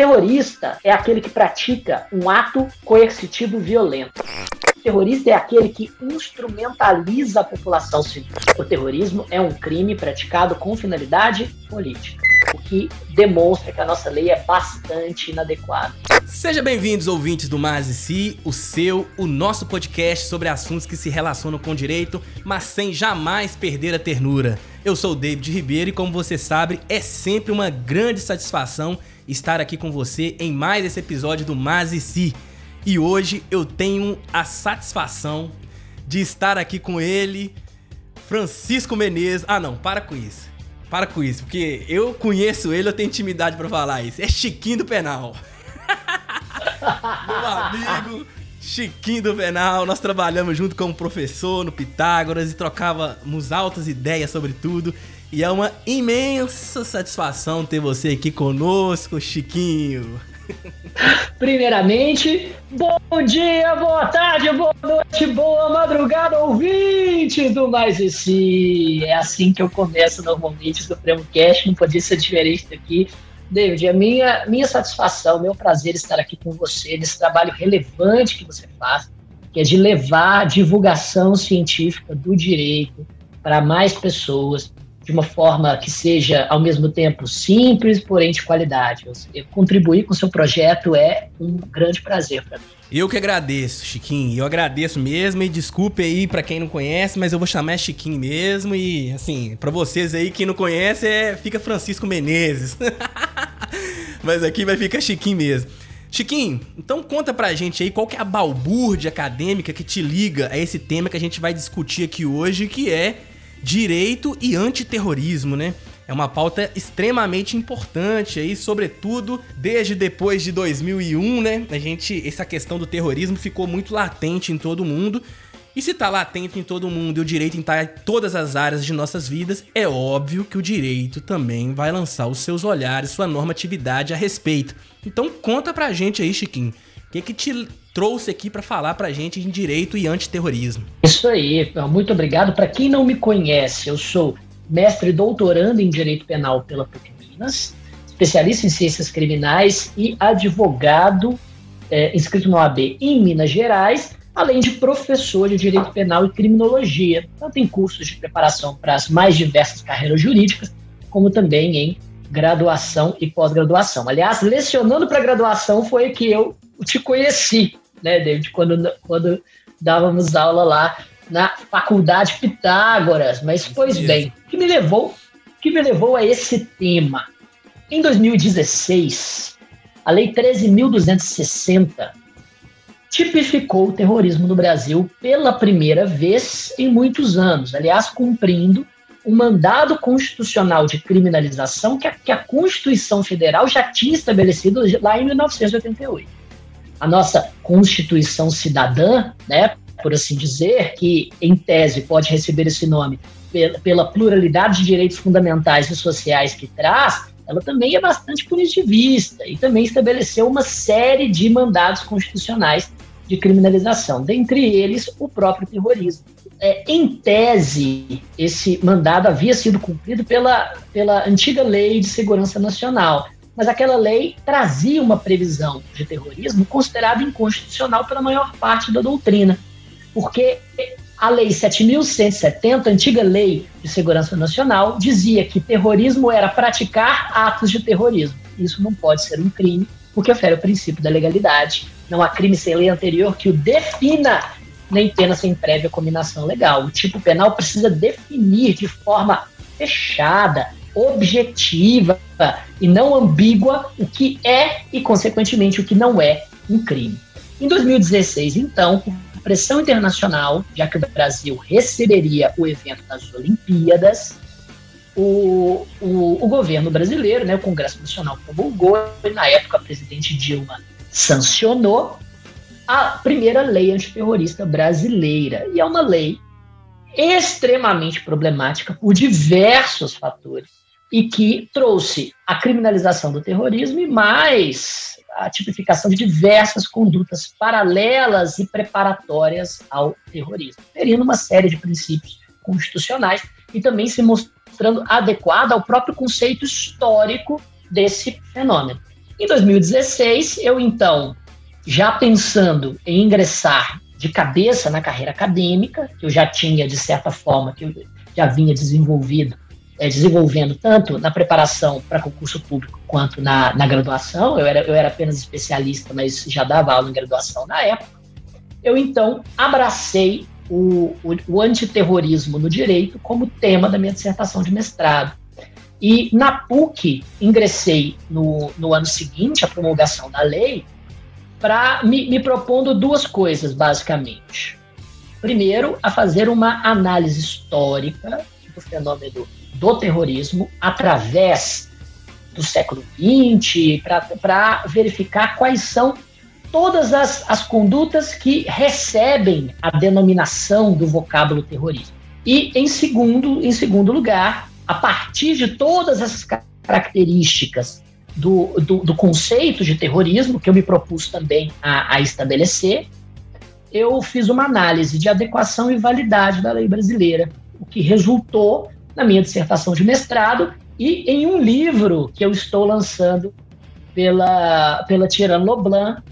terrorista é aquele que pratica um ato coercitivo violento. O terrorista é aquele que instrumentaliza a população civil. O terrorismo é um crime praticado com finalidade política, o que demonstra que a nossa lei é bastante inadequada. Seja bem-vindos, ouvintes do Mais e Si, o seu, o nosso podcast sobre assuntos que se relacionam com direito, mas sem jamais perder a ternura. Eu sou o David Ribeiro e, como você sabe, é sempre uma grande satisfação estar aqui com você em mais esse episódio do Mais e Si. E hoje eu tenho a satisfação de estar aqui com ele, Francisco Menezes. Ah, não, para com isso. Para com isso, porque eu conheço ele, eu tenho intimidade para falar isso. É Chiquinho do Penal. Meu amigo, Chiquinho do Penal, nós trabalhamos junto com o professor no Pitágoras e trocávamos altas ideias sobre tudo. E é uma imensa satisfação ter você aqui conosco, Chiquinho. Primeiramente, bom dia, boa tarde, boa noite, boa madrugada, ouvintes do Mais Esse. É assim que eu começo normalmente o Supremo Cast, não podia ser diferente daqui. David, é minha, minha satisfação, meu prazer estar aqui com você nesse trabalho relevante que você faz, que é de levar a divulgação científica do direito para mais pessoas, de uma forma que seja ao mesmo tempo simples, porém de qualidade. Contribuir com o seu projeto é um grande prazer para mim. Eu que agradeço, Chiquinho. Eu agradeço mesmo e desculpe aí para quem não conhece, mas eu vou chamar Chiquinho mesmo e assim, para vocês aí que não conhece, é fica Francisco Menezes. mas aqui vai ficar Chiquinho mesmo. Chiquinho, então conta pra gente aí qual que é a balbúrdia acadêmica que te liga a esse tema que a gente vai discutir aqui hoje, que é direito e antiterrorismo, né? É uma pauta extremamente importante aí, sobretudo desde depois de 2001, né? A gente, essa questão do terrorismo ficou muito latente em todo mundo. E se tá latente em todo mundo e o direito está em todas as áreas de nossas vidas, é óbvio que o direito também vai lançar os seus olhares, sua normatividade a respeito. Então conta pra gente aí, Chiquinho, o que que te trouxe aqui para falar para a gente em direito e antiterrorismo. Isso aí, muito obrigado. Para quem não me conhece, eu sou mestre doutorando em direito penal pela PUC Minas, especialista em ciências criminais e advogado é, inscrito no AB em Minas Gerais, além de professor de direito penal e criminologia, tanto em cursos de preparação para as mais diversas carreiras jurídicas, como também em graduação e pós-graduação. Aliás, lecionando para graduação foi que eu te conheci né, David, quando, quando dávamos aula lá na Faculdade Pitágoras. Mas, pois bem, o que me levou, que me levou a esse tema? Em 2016, a Lei 13.260 tipificou o terrorismo no Brasil pela primeira vez em muitos anos, aliás, cumprindo o mandado constitucional de criminalização que a, que a Constituição Federal já tinha estabelecido lá em 1988 a nossa Constituição Cidadã, né, por assim dizer, que em tese pode receber esse nome pela, pluralidade de direitos fundamentais e sociais que traz, ela também é bastante punitivista e também estabeleceu uma série de mandados constitucionais de criminalização, dentre eles o próprio terrorismo. É, em tese, esse mandado havia sido cumprido pela, pela antiga Lei de Segurança Nacional, mas aquela lei trazia uma previsão de terrorismo considerada inconstitucional pela maior parte da doutrina, porque a Lei 7.170, antiga Lei de Segurança Nacional, dizia que terrorismo era praticar atos de terrorismo. Isso não pode ser um crime, porque ofere o princípio da legalidade. Não há crime sem lei anterior que o defina, nem pena sem prévia combinação legal. O tipo penal precisa definir de forma fechada, objetiva e não ambígua o que é e, consequentemente, o que não é um crime. Em 2016, então, pressão internacional, já que o Brasil receberia o evento das Olimpíadas, o, o, o governo brasileiro, né, o Congresso Nacional promulgou, e na época a presidente Dilma sancionou a primeira lei antiterrorista brasileira. E é uma lei extremamente problemática por diversos fatores e que trouxe a criminalização do terrorismo e mais a tipificação de diversas condutas paralelas e preparatórias ao terrorismo, ferindo uma série de princípios constitucionais e também se mostrando adequada ao próprio conceito histórico desse fenômeno. Em 2016, eu então, já pensando em ingressar de cabeça na carreira acadêmica, que eu já tinha, de certa forma, que eu já vinha desenvolvido, é, desenvolvendo tanto na preparação para concurso público quanto na, na graduação. Eu era, eu era apenas especialista, mas já dava aula em graduação na época. Eu então abracei o, o, o antiterrorismo no direito como tema da minha dissertação de mestrado. E na PUC, ingressei no, no ano seguinte, a promulgação da lei, para me, me propondo duas coisas, basicamente. Primeiro, a fazer uma análise histórica do fenômeno do terrorismo através do século XX, para verificar quais são todas as, as condutas que recebem a denominação do vocábulo terrorismo. E, em segundo, em segundo lugar, a partir de todas essas características do, do, do, conceito de terrorismo, que eu me propus também a, a estabelecer, eu fiz uma análise de adequação e validade da lei brasileira, o que resultou na minha dissertação de mestrado e em um livro que eu estou lançando pela, pela Tirano Loblan,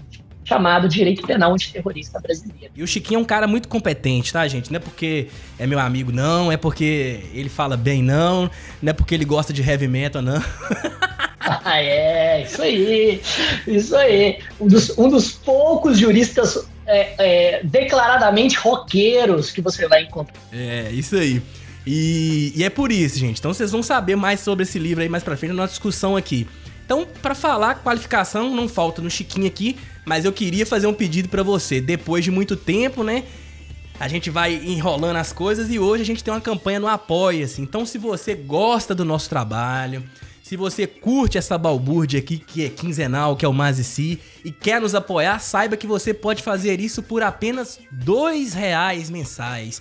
chamado Direito Penal Antiterrorista Brasileiro. E o Chiquinho é um cara muito competente, tá, gente? Não é porque é meu amigo, não, é porque ele fala bem, não, não é porque ele gosta de heavy metal, não. Ah, é, isso aí, isso aí. Um dos, um dos poucos juristas é, é, declaradamente roqueiros que você vai encontrar. É, isso aí. E, e, é por isso, gente. Então vocês vão saber mais sobre esse livro aí mais pra frente na nossa discussão aqui. Então, para falar qualificação, não falta no Chiquinho aqui, mas eu queria fazer um pedido para você. Depois de muito tempo, né? A gente vai enrolando as coisas e hoje a gente tem uma campanha no Apoia-se. Então, se você gosta do nosso trabalho, se você curte essa balbúrdia aqui, que é quinzenal, que é o Mazici, e quer nos apoiar, saiba que você pode fazer isso por apenas dois reais mensais.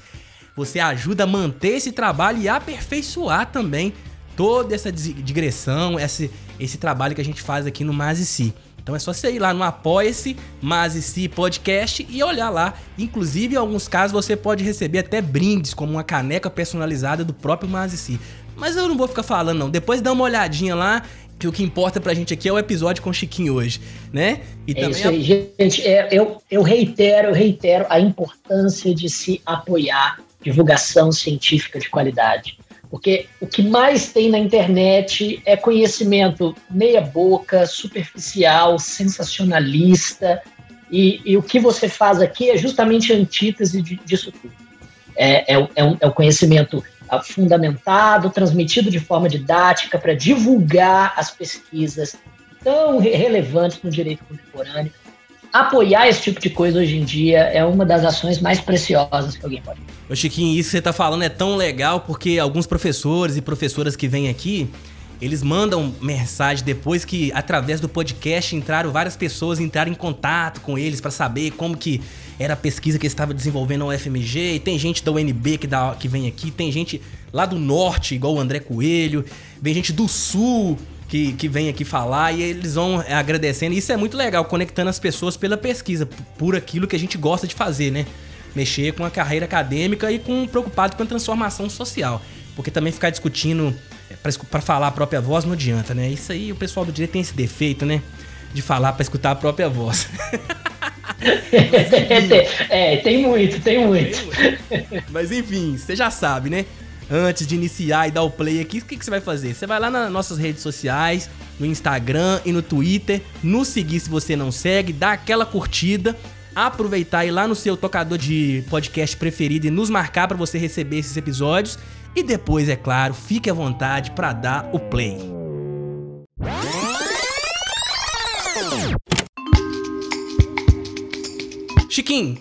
Você ajuda a manter esse trabalho e aperfeiçoar também toda essa digressão, esse, esse trabalho que a gente faz aqui no Mazici. Então é só você ir lá no Apoia-se, Mazici Podcast e olhar lá. Inclusive, em alguns casos, você pode receber até brindes, como uma caneca personalizada do próprio Mazici. Mas eu não vou ficar falando, não. Depois dá uma olhadinha lá, que o que importa pra gente aqui é o episódio com o Chiquinho hoje, né? E é também isso aí, a... gente. É, eu, eu reitero, eu reitero a importância de se apoiar divulgação científica de qualidade. Porque o que mais tem na internet é conhecimento meia-boca, superficial, sensacionalista. E, e, o que você faz aqui é justamente a antítese disso tudo. É, é, é, um, é um conhecimento fundamentado, transmitido de forma didática para divulgar as pesquisas tão relevantes no direito contemporâneo. Apoiar esse tipo de coisa hoje em dia é uma das ações mais preciosas que alguém pode Ô Chiquinho, isso que você tá falando é tão legal porque alguns professores e professoras que vêm aqui, eles mandam mensagem depois que, através do podcast, entraram várias pessoas entraram em contato com eles para saber como que era a pesquisa que eles estavam desenvolvendo na UFMG. E tem gente da UNB que, dá, que vem aqui, tem gente lá do norte, igual o André Coelho, vem gente do sul que, que vem aqui falar e eles vão agradecendo. Isso é muito legal, conectando as pessoas pela pesquisa, por aquilo que a gente gosta de fazer, né? Mexer com a carreira acadêmica e com preocupado com a transformação social. Porque também ficar discutindo é, para falar a própria voz não adianta, né? Isso aí o pessoal do direito tem esse defeito, né? De falar para escutar a própria voz. é, tem muito, tem muito. Mas enfim, você já sabe, né? Antes de iniciar e dar o play aqui, o que, que você vai fazer? Você vai lá nas nossas redes sociais, no Instagram e no Twitter, nos seguir se você não segue, dá aquela curtida, aproveitar e ir lá no seu tocador de podcast preferido e nos marcar para você receber esses episódios. E depois, é claro, fique à vontade para dar o play. Chiquinho,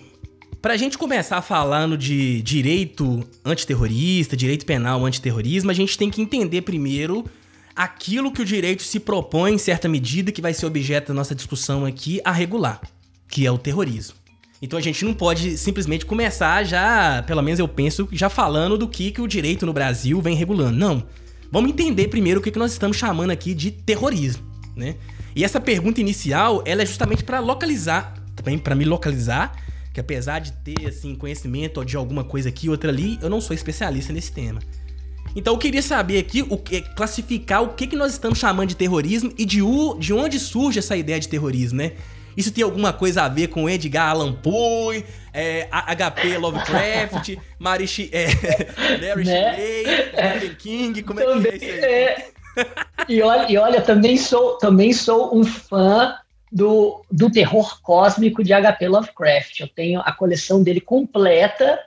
pra gente começar falando de direito antiterrorista, direito penal antiterrorismo, a gente tem que entender primeiro aquilo que o direito se propõe, em certa medida, que vai ser objeto da nossa discussão aqui, a regular, que é o terrorismo. Então a gente não pode simplesmente começar já, pelo menos eu penso, já falando do que, que o direito no Brasil vem regulando. Não. Vamos entender primeiro o que, que nós estamos chamando aqui de terrorismo, né? E essa pergunta inicial, ela é justamente para localizar, também para me localizar, que apesar de ter assim conhecimento de alguma coisa aqui, outra ali, eu não sou especialista nesse tema. Então eu queria saber aqui, o que, classificar o que, que nós estamos chamando de terrorismo e de, o, de onde surge essa ideia de terrorismo, né? Isso tem alguma coisa a ver com Edgar Allan Poe, é, HP Lovecraft, Marichi, é, Mary né? Shelley, Stephen King, como também, é que é isso aí? É... E olha, e olha também, sou, também sou um fã do, do terror cósmico de HP Lovecraft. Eu tenho a coleção dele completa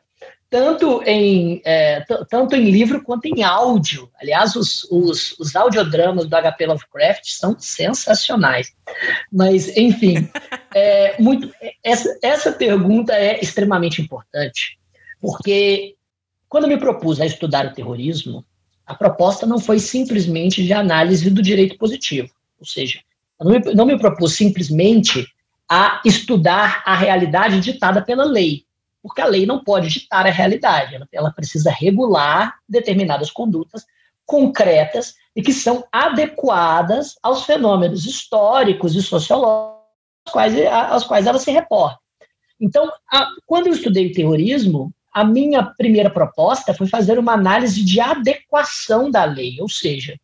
tanto em, é, tanto em livro quanto em áudio. Aliás, os, os, os audiodramas do HP Lovecraft são sensacionais. Mas, enfim, é, muito, essa, essa pergunta é extremamente importante, porque quando me propus a estudar o terrorismo, a proposta não foi simplesmente de análise do direito positivo, ou seja, não me, não me propus simplesmente a estudar a realidade ditada pela lei, porque a lei não pode ditar a realidade, ela, ela precisa regular determinadas condutas concretas e que são adequadas aos fenômenos históricos e sociológicos aos quais, aos quais ela se reporta. Então, a, quando eu estudei terrorismo, a minha primeira proposta foi fazer uma análise de adequação da lei, ou seja,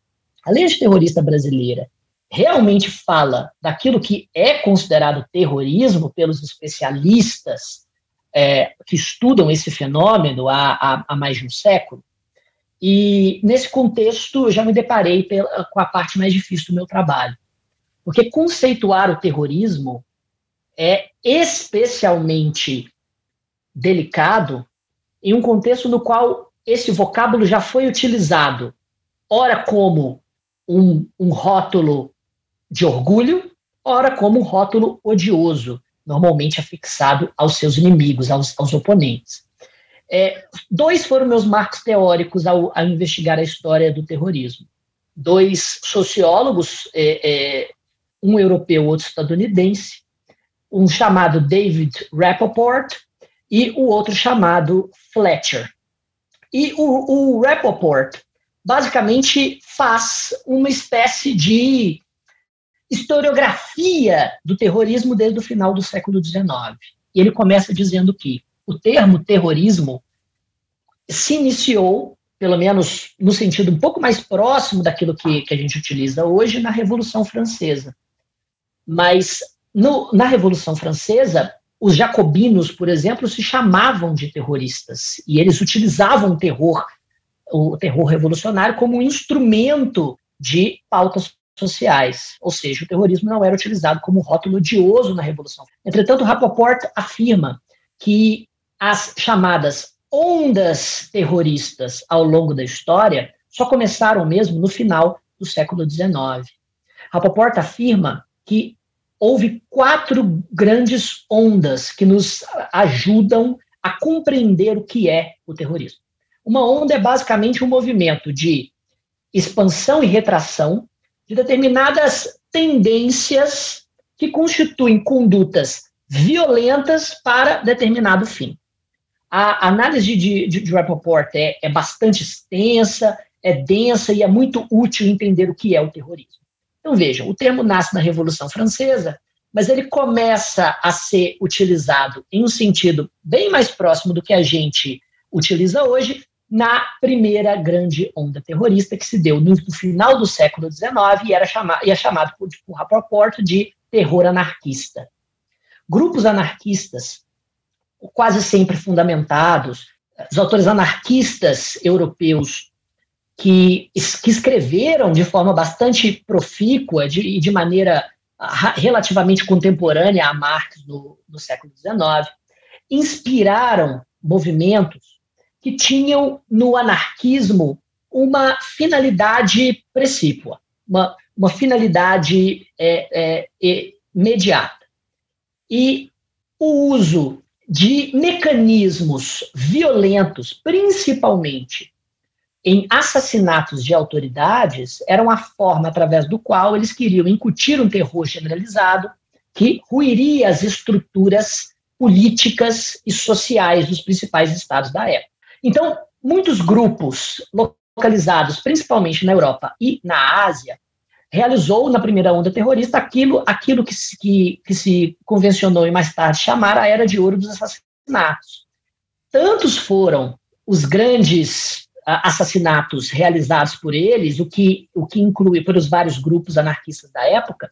a lei terrorista brasileira realmente fala daquilo que é considerado terrorismo pelos especialistas é, que estudam esse fenômeno há, há, há, mais de um século. E nesse contexto eu já me deparei pela, com a parte mais difícil do meu trabalho. Porque conceituar o terrorismo é especialmente delicado em um contexto no qual esse vocábulo já foi utilizado, ora como um, um rótulo de orgulho, ora como um rótulo odioso, normalmente afixado aos seus inimigos, aos, aos oponentes. É, dois foram meus marcos teóricos ao, ao, investigar a história do terrorismo. Dois sociólogos, é, é, um europeu, outro estadunidense, um chamado David Rappaport e o outro chamado Fletcher. E o, o Rappaport basicamente faz uma espécie de historiografia do terrorismo desde o final do século XIX. E ele começa dizendo que o termo terrorismo se iniciou, pelo menos no sentido um pouco mais próximo daquilo que, que a gente utiliza hoje, na Revolução Francesa. Mas no, na Revolução Francesa, os jacobinos, por exemplo, se chamavam de terroristas e eles utilizavam o terror, o terror revolucionário como um instrumento de pautas sociais, ou seja, o terrorismo não era utilizado como rótulo odioso na Revolução. Entretanto, Rapoport afirma que as chamadas ondas terroristas ao longo da história só começaram mesmo no final do século XIX. Rapoport afirma que houve quatro grandes ondas que nos ajudam a compreender o que é o terrorismo. Uma onda é basicamente um movimento de expansão e retração de determinadas tendências que constituem condutas violentas para determinado fim. A análise de, de, de Rappaport é, é bastante extensa, é densa e é muito útil entender o que é o terrorismo. Então, vejam, o termo nasce na Revolução Francesa, mas ele começa a ser utilizado em um sentido bem mais próximo do que a gente utiliza hoje na primeira grande onda terrorista que se deu no, final do século XIX e, era chama, e é chamado por, por Rappaport de terror anarquista. Grupos anarquistas, quase sempre fundamentados, os autores anarquistas europeus que, que escreveram de forma bastante profícua e de, de maneira relativamente contemporânea a Marx no, no século XIX, inspiraram movimentos que tinham no anarquismo uma finalidade precípua, uma, uma finalidade é, é, imediata. E o uso de mecanismos violentos, principalmente em assassinatos de autoridades, era uma forma através do qual eles queriam incutir um terror generalizado que ruiria as estruturas políticas e sociais dos principais estados da época. Então, muitos grupos localizados principalmente na Europa e na Ásia realizou na primeira onda terrorista aquilo, aquilo que, se, que, que se convencionou e mais tarde chamar a era de ouro dos assassinatos. Tantos foram os grandes assassinatos realizados por eles, o que, o que inclui, pelos vários grupos anarquistas da época,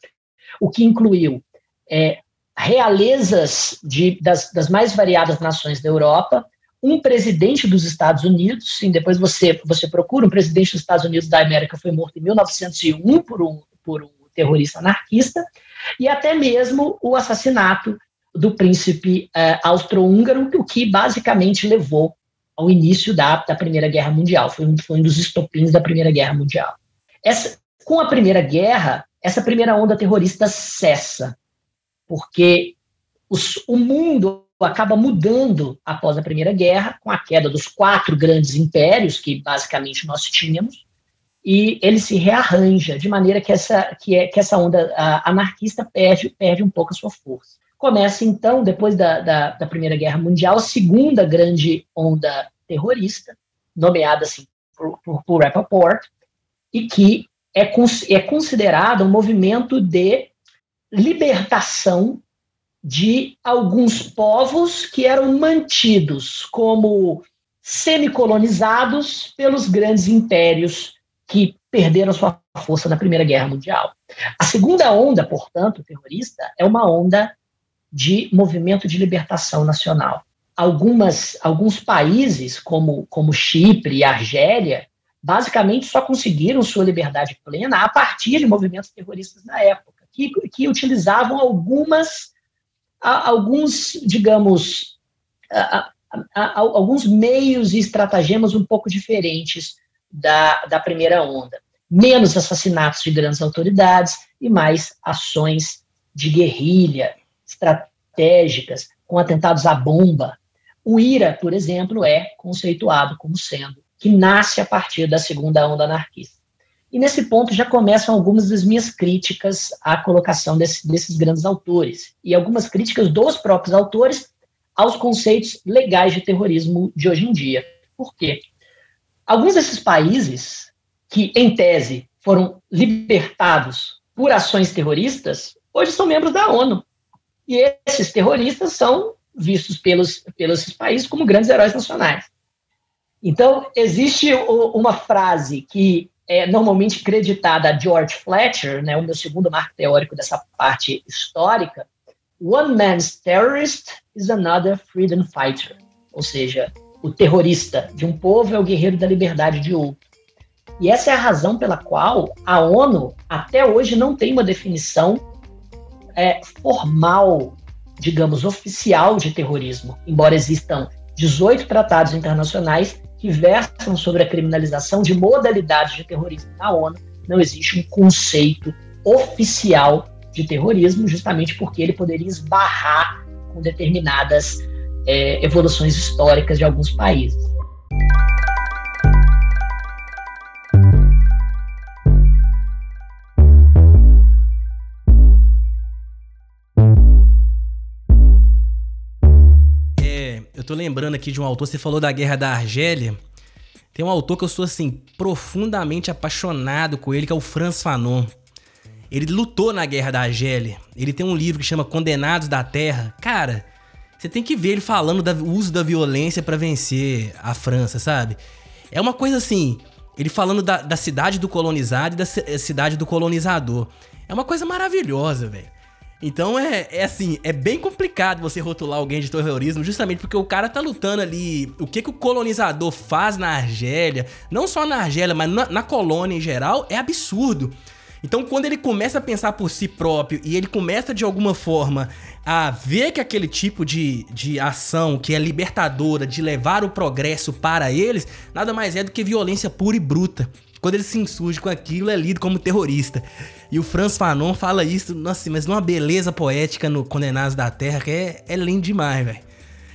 o que incluiu é, realezas de, das, das, mais variadas nações da Europa, um presidente dos Estados Unidos, sim, depois você, você procura, um presidente dos Estados Unidos da América foi morto em 1901 por um, por um terrorista anarquista, e até mesmo o assassinato do príncipe uh, austro-húngaro, o que basicamente levou ao início da, da Primeira Guerra Mundial, foi um, foi um dos estopins da Primeira Guerra Mundial. Essa, com a Primeira Guerra, essa primeira onda terrorista cessa, porque os, o mundo acaba mudando após a Primeira Guerra, com a queda dos quatro grandes impérios que basicamente nós tínhamos, e ele se rearranja de maneira que essa, que é, que essa onda anarquista perde, perde um pouco a sua força. Começa então, depois da, da, da Primeira Guerra Mundial, a segunda grande onda terrorista, nomeada assim por, por, por Rappaport, e que é, é considerada um movimento de libertação de alguns povos que eram mantidos como semicolonizados pelos grandes impérios que perderam sua força na Primeira Guerra Mundial. A segunda onda, portanto, terrorista, é uma onda de movimento de libertação nacional. Algumas, alguns países, como, como Chipre e Argélia, basicamente só conseguiram sua liberdade plena a partir de movimentos terroristas na época, que, que utilizavam algumas a, alguns, digamos, a, a, alguns meios e estratagemas um pouco diferentes da, da primeira onda. Menos assassinatos de grandes autoridades e mais ações de guerrilha estratégicas, com atentados à bomba. O IRA, por exemplo, é conceituado como sendo que nasce a partir da segunda onda anarquista. E nesse ponto já começam algumas das minhas críticas à colocação desse, desses grandes autores, e algumas críticas dos próprios autores aos conceitos legais de terrorismo de hoje em dia. Por quê? Alguns desses países, que em tese foram libertados por ações terroristas, hoje são membros da ONU. E esses terroristas são vistos pelos, pelos países como grandes heróis nacionais. Então, existe uma frase que é normalmente creditada a George Fletcher, né, o meu segundo marco teórico dessa parte histórica, One man's terrorist is another freedom fighter. Ou seja, o terrorista de um povo é o guerreiro da liberdade de outro. E essa é a razão pela qual a ONU até hoje não tem uma definição é, formal, digamos, oficial de terrorismo, embora existam 18 tratados internacionais que versam sobre a criminalização de modalidades de terrorismo na ONU, não existe um conceito oficial de terrorismo, justamente porque ele poderia esbarrar com determinadas é, evoluções históricas de alguns países. Tô lembrando aqui de um autor, você falou da Guerra da Argélia. Tem um autor que eu sou, assim, profundamente apaixonado com ele, que é o Franz Fanon. Ele lutou na Guerra da Argélia. Ele tem um livro que chama Condenados da Terra. Cara, você tem que ver ele falando do uso da violência para vencer a França, sabe? É uma coisa assim, ele falando da, da cidade do colonizado e da cidade do colonizador. É uma coisa maravilhosa, velho. Então é, é assim, é bem complicado você rotular alguém de terrorismo, justamente porque o cara tá lutando ali. O que, que o colonizador faz na Argélia, não só na Argélia, mas na, na colônia em geral, é absurdo. Então, quando ele começa a pensar por si próprio e ele começa de alguma forma a ver que aquele tipo de, de ação que é libertadora, de levar o progresso para eles, nada mais é do que violência pura e bruta. Quando ele se insurge com aquilo, é lido como terrorista. E o Franz Fanon fala isso, nossa, mas numa beleza poética no Condenados da Terra que é, é lindo demais, velho.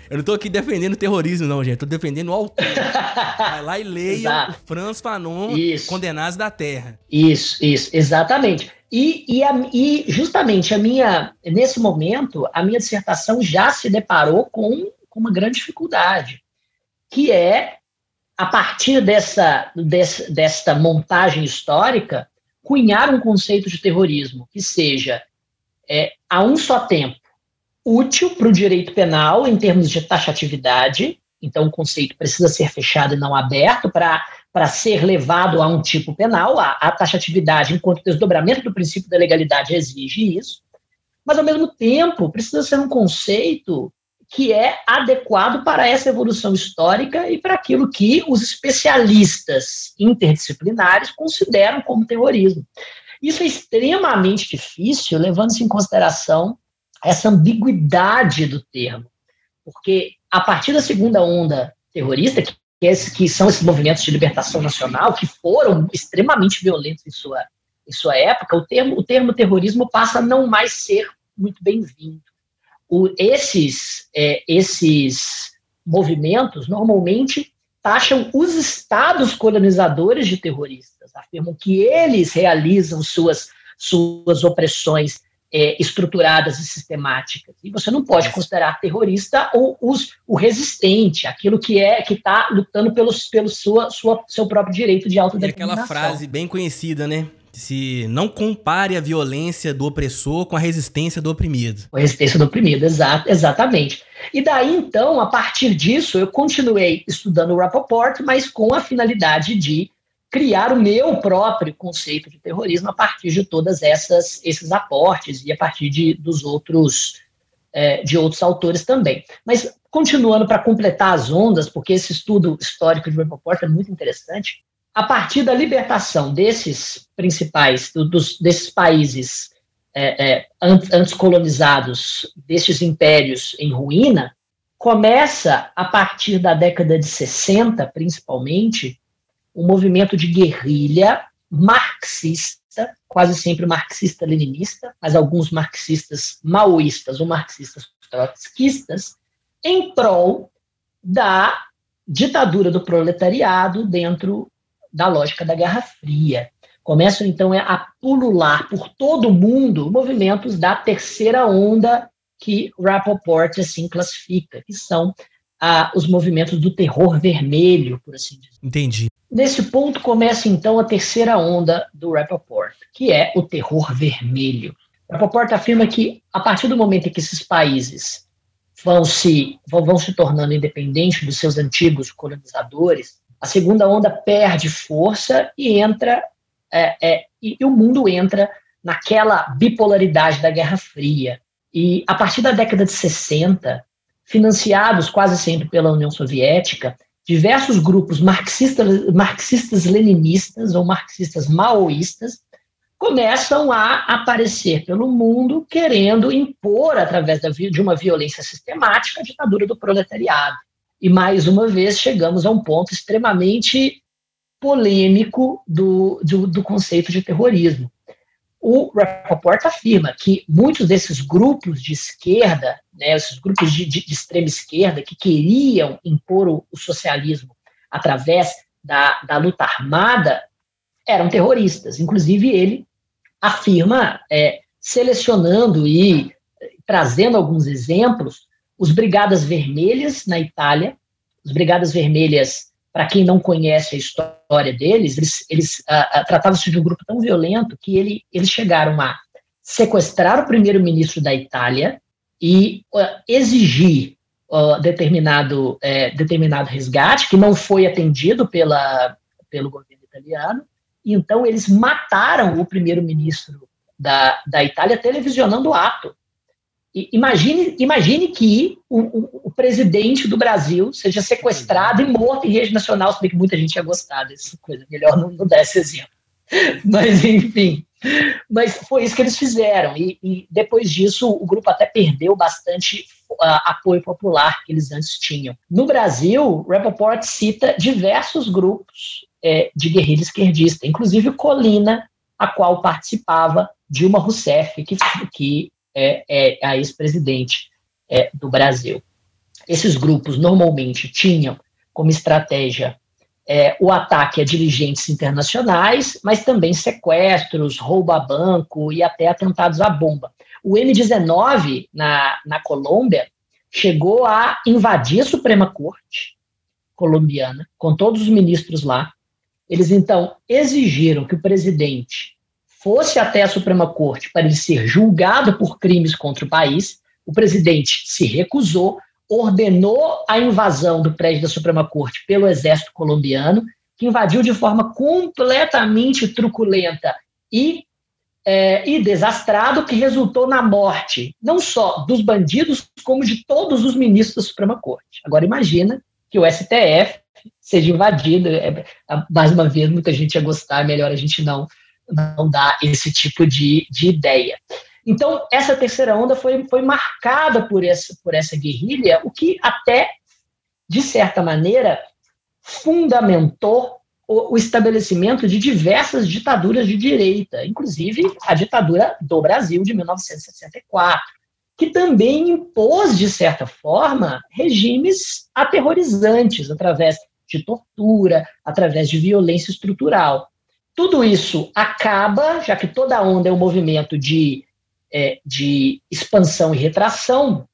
Eu não tô aqui defendendo terrorismo, não, gente. Eu tô defendendo o autor. Vai lá e leia o Franz Fanon, isso. Condenados da Terra. Isso, isso, exatamente. E, e, a, e, justamente a minha, nesse momento, a minha dissertação já se deparou com, com uma grande dificuldade, que é, a partir dessa, dessa, desta montagem histórica, cunhar um conceito de terrorismo que seja, é, a um só tempo, útil para o direito penal em termos de taxatividade, então o conceito precisa ser fechado e não aberto para ser levado a um tipo penal. A, a taxatividade, enquanto desdobramento do princípio da legalidade, exige isso. Mas, ao mesmo tempo, precisa ser um conceito que é adequado para essa evolução histórica e para aquilo que os especialistas interdisciplinares consideram como terrorismo. Isso é extremamente difícil, levando-se em consideração essa ambiguidade do termo, porque a partir da segunda onda terrorista, que, que são esses movimentos de libertação nacional, que foram extremamente violentos em sua, em sua época, o termo, o termo terrorismo passa a não mais ser muito bem-vindo o, esses, é, esses movimentos normalmente taxam os estados colonizadores de terroristas, afirmam que eles realizam suas, suas opressões é, estruturadas e sistemáticas. E você não pode considerar terrorista ou os, o resistente, aquilo que é que está lutando pelo, pelo sua, sua, seu próprio direito de autodeterminação. É aquela frase bem conhecida, né? Se não compare a violência do opressor com a resistência do oprimido. A resistência do oprimido, exato, exatamente. E daí, então, a partir disso, eu continuei estudando o Rappaport, mas com a finalidade de criar o meu próprio conceito de terrorismo a partir de todas essas esses aportes e a partir de dos outros é, de outros autores também. Mas continuando para completar as ondas, porque esse estudo histórico de Rappaport é muito interessante a partir da libertação desses principais, dos, desses países é, é, antes colonizados, desses impérios em ruína, começa, a partir da década de 60, principalmente, um movimento de guerrilha marxista, quase sempre marxista-leninista, mas alguns marxistas maoístas ou marxistas trotskistas, em prol da ditadura do proletariado dentro da lógica da Guerra Fria. Começam, então, a pulular por todo o mundo movimentos da terceira onda que Rappaport assim classifica, que são ah, os movimentos do terror vermelho, por assim dizer. Entendi. Nesse ponto começa, então, a terceira onda do Rappaport, que é o terror vermelho. Rappaport afirma que, a partir do momento em que esses países vão se, vão se tornando independentes dos seus antigos colonizadores, a segunda onda perde força e entra, é, é, e, e o mundo entra naquela bipolaridade da Guerra Fria. E a partir da década de 60, financiados quase sempre pela União Soviética, diversos grupos marxistas, marxistas leninistas ou marxistas maoístas começam a aparecer pelo mundo querendo impor, através da, de uma violência sistemática, a ditadura do proletariado. E mais uma vez chegamos a um ponto extremamente polêmico do, do, do conceito de terrorismo. O Rappaport afirma que muitos desses grupos de esquerda, né, esses grupos de, de, de extrema esquerda que queriam impor o, o socialismo através da, da, luta armada, eram terroristas. Inclusive, ele afirma, é, selecionando e trazendo alguns exemplos, os Brigadas Vermelhas na Itália. Os Brigadas Vermelhas, para quem não conhece a história deles, eles, eles uh, uh, tratavam-se de um grupo tão violento que ele, eles chegaram a sequestrar o primeiro-ministro da Itália e uh, exigir determinado, eh, determinado resgate, que não foi atendido pela, pelo governo italiano. E então eles mataram o primeiro-ministro da, da Itália televisionando o ato. Imagine, imagine que o, o, o, presidente do Brasil seja sequestrado e morto em rede nacional, se bem que muita gente ia gostar dessa coisa, melhor não, não dar esse exemplo. Mas, enfim, mas foi isso que eles fizeram, e, e depois disso o grupo até perdeu bastante uh, apoio popular que eles antes tinham. No Brasil, Rappaport cita diversos grupos é, de guerrilha esquerdista, inclusive Colina, a qual participava Dilma Rousseff, que, que é, é a ex-presidente é, do Brasil. Esses grupos normalmente tinham como estratégia é, o ataque a dirigentes internacionais, mas também sequestros, roubo a banco e até atentados à bomba. O M-19 na, na Colômbia chegou a invadir a Suprema Corte colombiana, com todos os ministros lá. Eles então exigiram que o presidente fosse até a Suprema Corte para ele ser julgado por crimes contra o país. O presidente se recusou, ordenou a invasão do prédio da Suprema Corte pelo exército colombiano, que invadiu de forma completamente truculenta e, é, e desastrado, que resultou na morte não só dos bandidos, como de todos os ministros da Suprema Corte. Agora imagina que o STF seja invadido, é, mais uma vez, muita gente ia gostar, é melhor a gente não, não dar esse tipo de, de ideia. Então, essa terceira onda foi, foi marcada por essa, por essa guerrilha, o que até, de certa maneira, fundamentou o, o estabelecimento de diversas ditaduras de direita, inclusive a ditadura do Brasil de 1964, que também impôs, de certa forma, regimes aterrorizantes através de tortura, através de violência estrutural. Tudo isso acaba, já que toda onda é um movimento de é, de expansão e retração,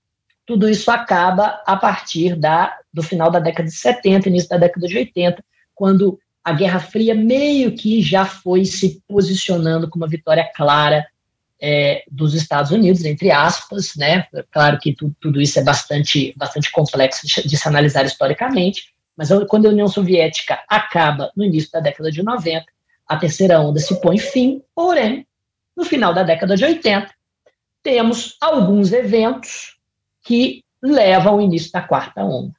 tudo isso acaba a partir da, do final da década de 70, início da década de 80, quando a Guerra Fria meio que já foi se posicionando com uma vitória clara é, dos Estados Unidos, entre aspas, né? Claro que tu, tudo isso é bastante, bastante complexo de, se analisar historicamente, mas quando a União Soviética acaba no início da década de 90, a terceira onda se põe fim, porém, no final da década de 80, temos alguns eventos que levam ao início da quarta onda.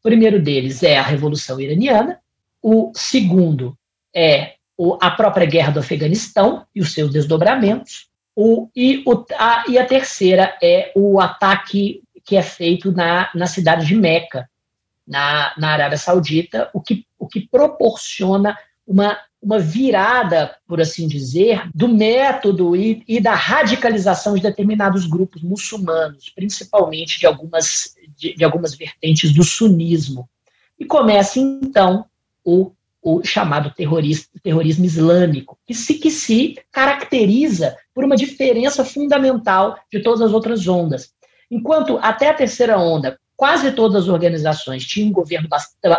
O primeiro deles é a Revolução Iraniana, o segundo é a própria guerra do Afeganistão e os seus desdobramentos, o, e, o, a, e a terceira é o ataque que é feito na, na cidade de Meca, na, na Arábia Saudita, o que, o que proporciona uma uma virada, por assim dizer, do método e, e, da radicalização de determinados grupos muçulmanos, principalmente de algumas, de, de algumas vertentes do sunismo. E começa, então, o, o chamado terrorismo islâmico, que se, que se caracteriza por uma diferença fundamental de todas as outras ondas. Enquanto até a terceira onda quase todas as organizações tinham um governo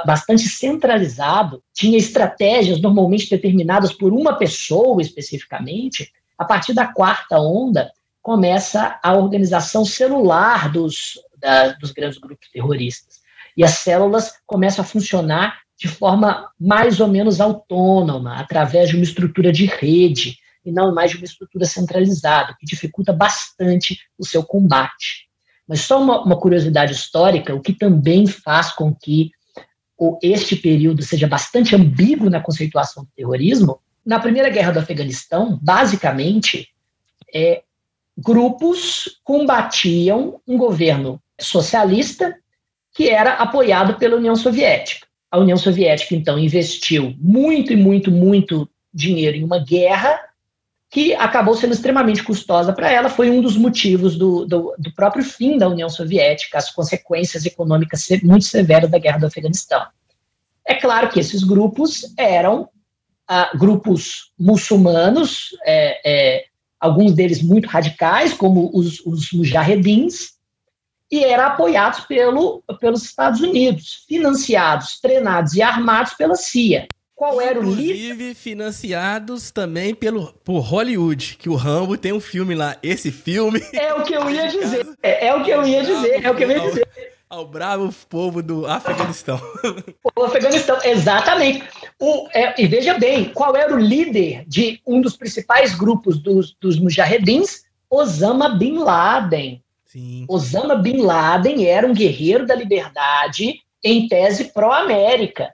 bastante centralizado, tinha estratégias normalmente determinadas por uma pessoa especificamente. A partir da quarta onda, começa a organização celular dos, da, dos grandes grupos terroristas. E as células começam a funcionar de forma mais ou menos autônoma, através de uma estrutura de rede, e não mais de uma estrutura centralizada, que dificulta bastante o seu combate. Mas só uma, uma curiosidade histórica, o que também faz com que o, este período seja bastante ambíguo na conceituação do terrorismo, na Primeira Guerra do Afeganistão, basicamente, é, grupos combatiam um governo socialista que era apoiado pela União Soviética. A União Soviética, então, investiu muito e muito, muito dinheiro em uma guerra que acabou sendo extremamente custosa para ela, foi um dos motivos do, do, do, próprio fim da União Soviética, as consequências econômicas muito severas da guerra do Afeganistão. É claro que esses grupos eram ah, grupos muçulmanos, é, é, alguns deles muito radicais, como os, os mujahedins, e eram apoiados pelo, pelos Estados Unidos, financiados, treinados e armados pela CIA qual era o líder. Inclusive financiados também pelo, por Hollywood, que o Rambo tem um filme lá. Esse filme. É o que eu ia dizer. É, é o que eu ia dizer. É o que eu ia dizer. Ao, ao bravo povo do Afeganistão. O Afeganistão, exatamente. O, é, e veja bem, qual era o líder de um dos principais grupos dos, dos mujahedins? Osama Bin Laden. Sim. Osama Bin Laden era um guerreiro da liberdade, em tese pró-América.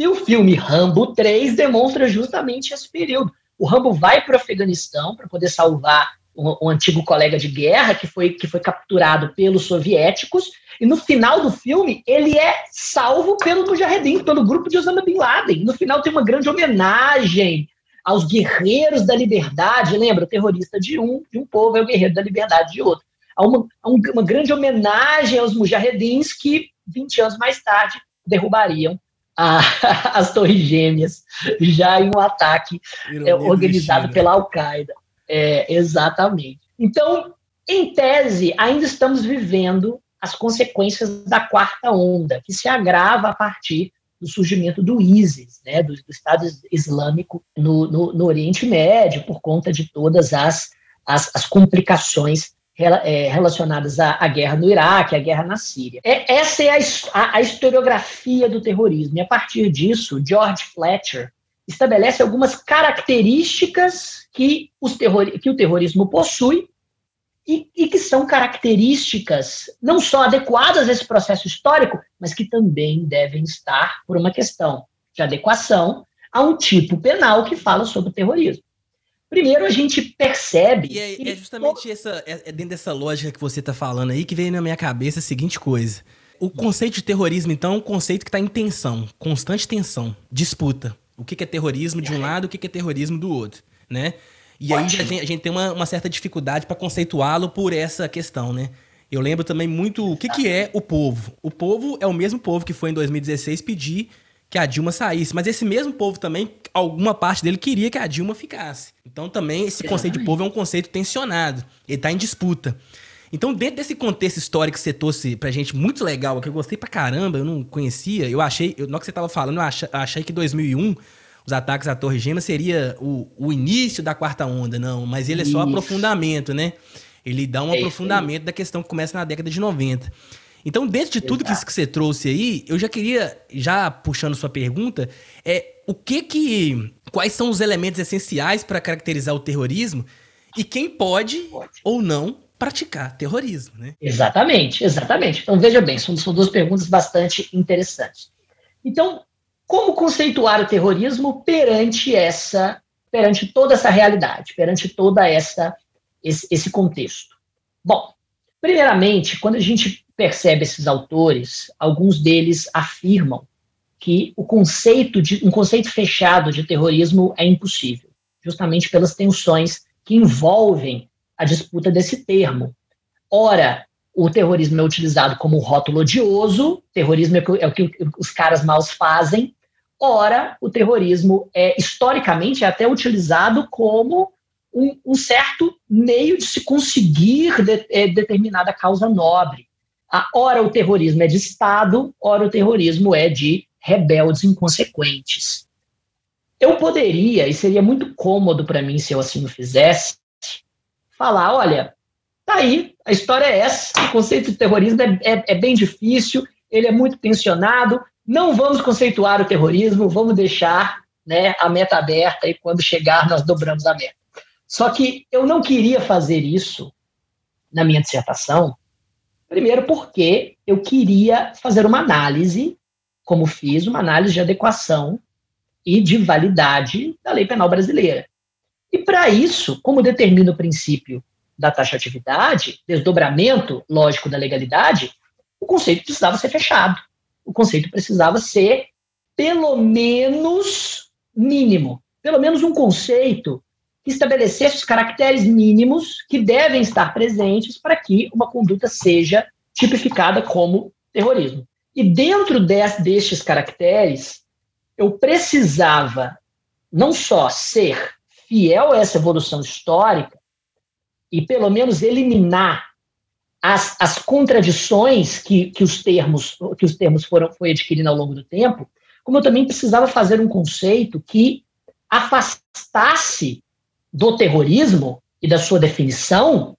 E o filme Rambo 3 demonstra justamente esse período. O Rambo vai para o Afeganistão para poder salvar um, um, antigo colega de guerra que foi, que foi capturado pelos soviéticos, e no final do filme ele é salvo pelo Mujahedin, pelo grupo de Osama Bin Laden. No final tem uma grande homenagem aos guerreiros da liberdade. Lembra, o terrorista de um, de um povo é o guerreiro da liberdade de outro. Há uma, uma grande homenagem aos Mujahedins que, 20 anos mais tarde, derrubariam a, as Torres Gêmeas, já em um ataque é, organizado pela Al-Qaeda. É, exatamente. Então, em tese, ainda estamos vivendo as consequências da quarta onda, que se agrava a partir do surgimento do ISIS, né, do, do Estado Islâmico no, no, no, Oriente Médio, por conta de todas as, as, as complicações relacionadas à, guerra no Iraque, à guerra na Síria. É, essa é a, historiografia do terrorismo. E a partir disso, George Fletcher estabelece algumas características que, que o terrorismo possui e, e, que são características não só adequadas a esse processo histórico, mas que também devem estar por uma questão de adequação a um tipo penal que fala sobre o terrorismo. Primeiro, a gente percebe. E é, é justamente essa, é, é dentro dessa lógica que você está falando aí que veio na minha cabeça a seguinte coisa. O conceito de terrorismo, então, é um conceito que está em tensão, constante tensão, disputa. O que é terrorismo de um lado, o que é terrorismo do outro, né? E aí a gente, a gente tem uma, uma certa dificuldade para conceituá-lo por essa questão, né? Eu lembro também muito o que, que é o povo. O povo é o mesmo povo que foi em 2016 pedir que a Dilma saísse. Mas esse mesmo povo também, alguma parte dele queria que a Dilma ficasse. Então também esse conceito de povo é um conceito tensionado. Ele está em disputa. Então, dentro desse contexto histórico que você trouxe pra gente, muito legal, que eu gostei pra caramba, eu não conhecia, eu achei, eu, na hora que você tava falando, eu achei, achei que 2001, os ataques à Torre Gêmeas seria o, o início da quarta onda, não, mas ele é só Isso. aprofundamento, né? Ele dá um é aprofundamento da questão que começa na década de 90. Então, dentro de tudo que, que você trouxe aí, eu já queria, já puxando sua pergunta, é o que que. Quais são os elementos essenciais para caracterizar o terrorismo e quem pode, pode, ou não praticar terrorismo, né? Exatamente, exatamente. Então, veja bem, são, são duas perguntas bastante interessantes. Então, como conceituar o terrorismo perante essa, perante toda essa realidade, perante toda essa esse, esse contexto? Bom, primeiramente, quando a gente percebe esses autores, alguns deles afirmam que o conceito de um conceito fechado de terrorismo é impossível, justamente pelas tensões que envolvem a disputa desse termo. Ora, o terrorismo é utilizado como rótulo odioso, terrorismo é o que os caras maus fazem. Ora, o terrorismo é historicamente é até utilizado como um, um certo meio de se conseguir de, é, determinada causa nobre. A, ora o terrorismo é de Estado, ora o terrorismo é de rebeldes inconsequentes. Eu poderia, e seria muito cômodo para mim se eu assim o fizesse, falar: olha, tá aí, a história é essa, o conceito de terrorismo é, é, é bem difícil, ele é muito tensionado, não vamos conceituar o terrorismo, vamos deixar né, a meta aberta e quando chegar nós dobramos a meta. Só que eu não queria fazer isso na minha dissertação, Primeiro, porque eu queria fazer uma análise, como fiz, uma análise de adequação e de validade da lei penal brasileira. E para isso, como determina o princípio da taxatividade, desdobramento lógico da legalidade, o conceito precisava ser fechado. O conceito precisava ser, pelo menos, mínimo. Pelo menos um conceito que estabelecesse os caracteres mínimos que devem estar presentes para que uma conduta seja tipificada como terrorismo. E dentro de, destes caracteres, eu precisava não só ser fiel a essa evolução histórica e pelo menos eliminar as, as contradições que, que os termos que os termos foram foi adquirindo ao longo do tempo, como eu também precisava fazer um conceito que afastasse do terrorismo e da sua definição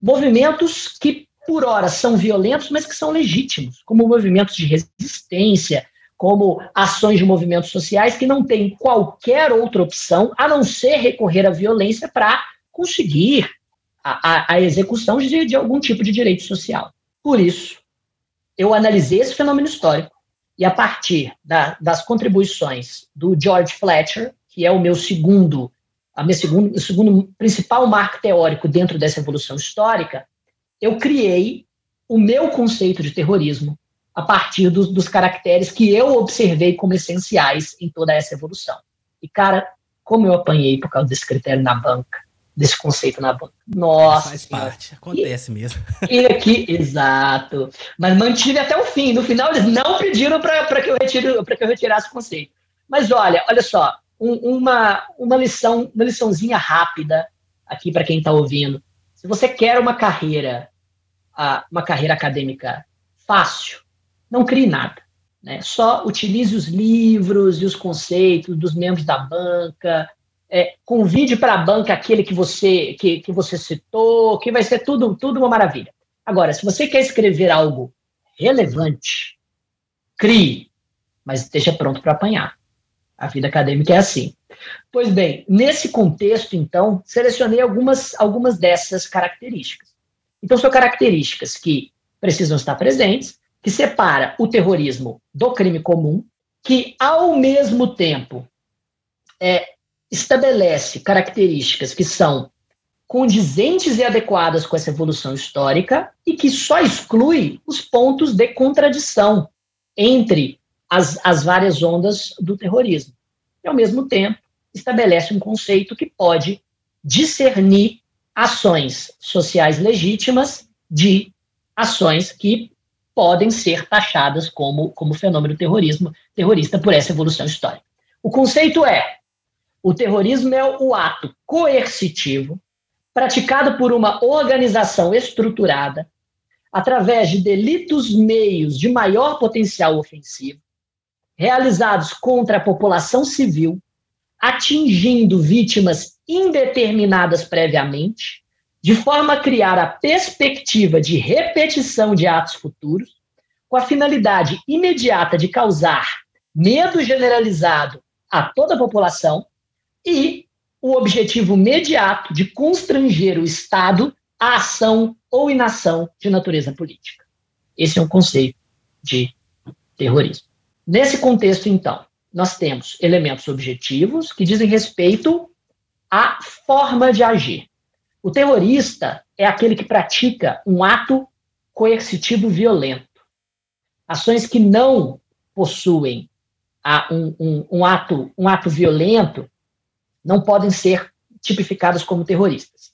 movimentos que, por hora, são violentos, mas que são legítimos, como movimentos de resistência, como ações de movimentos sociais que não têm qualquer outra opção a não ser recorrer à violência para conseguir a, a, a execução de, de algum tipo de direito social. Por isso, eu analisei esse fenômeno histórico e, a partir da, das contribuições do George Fletcher, que é o meu segundo a minha segundo, o segundo principal marco teórico dentro dessa evolução histórica, eu criei o meu conceito de terrorismo a partir dos, dos caracteres que eu observei como essenciais em toda essa evolução. E, cara, como eu apanhei por causa desse critério na banca, desse conceito na banca. Nossa. Faz parte, acontece e, mesmo. E aqui, exato. Mas mantive até o fim. No final, eles não pediram para que, eu que eu retirasse o conceito. Mas olha, olha só, um, uma, uma lição, uma liçãozinha rápida aqui para quem está ouvindo. Se você quer uma carreira, uma carreira acadêmica fácil, não crie nada. Né? Só utilize os livros e os conceitos dos membros da banca, é, convide para a banca aquele que você, que, que você citou, que vai ser tudo, tudo uma maravilha. Agora, se você quer escrever algo relevante, crie, mas esteja pronto para apanhar. A vida acadêmica é assim. Pois bem, nesse contexto, então, selecionei algumas, algumas dessas características. Então, são características que precisam estar presentes, que separa o terrorismo do crime comum, que, ao mesmo tempo, é, estabelece características que são condizentes e adequadas com essa evolução histórica e que só exclui os pontos de contradição entre as, as várias ondas do terrorismo. E, ao mesmo tempo, estabelece um conceito que pode discernir ações sociais legítimas de ações que podem ser taxadas como, como fenômeno terrorismo, terrorista por essa evolução histórica. O conceito é: o terrorismo é o ato coercitivo praticado por uma organização estruturada através de delitos meios de maior potencial ofensivo, realizados contra a população civil, atingindo vítimas indeterminadas previamente, de forma a criar a perspectiva de repetição de atos futuros, com a finalidade imediata de causar medo generalizado a toda a população e o objetivo imediato de constranger o Estado à ação ou inação de natureza política. Esse é um conceito de terrorismo. Nesse contexto, então, nós temos elementos objetivos que dizem respeito à forma de agir. O terrorista é aquele que pratica um ato coercitivo violento. Ações que não possuem um, um, um, ato, um ato violento não podem ser tipificadas como terroristas.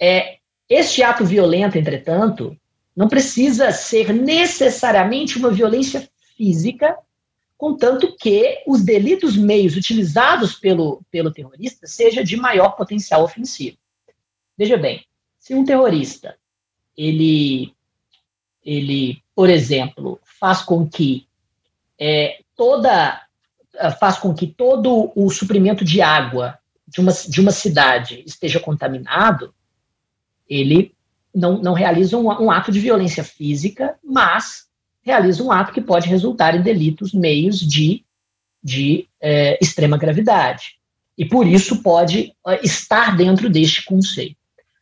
É, este ato violento, entretanto, não precisa ser necessariamente uma violência física, contanto que os delitos meios utilizados pelo, pelo terrorista seja de maior potencial ofensivo. Veja bem, se um terrorista ele, ele por exemplo, faz com que é, toda faz com que todo o suprimento de água de uma, de uma cidade esteja contaminado, ele não, não realiza um, um ato de violência física, mas realiza um ato que pode resultar em delitos meios de, de é, extrema gravidade. E por isso pode é, estar dentro deste conceito.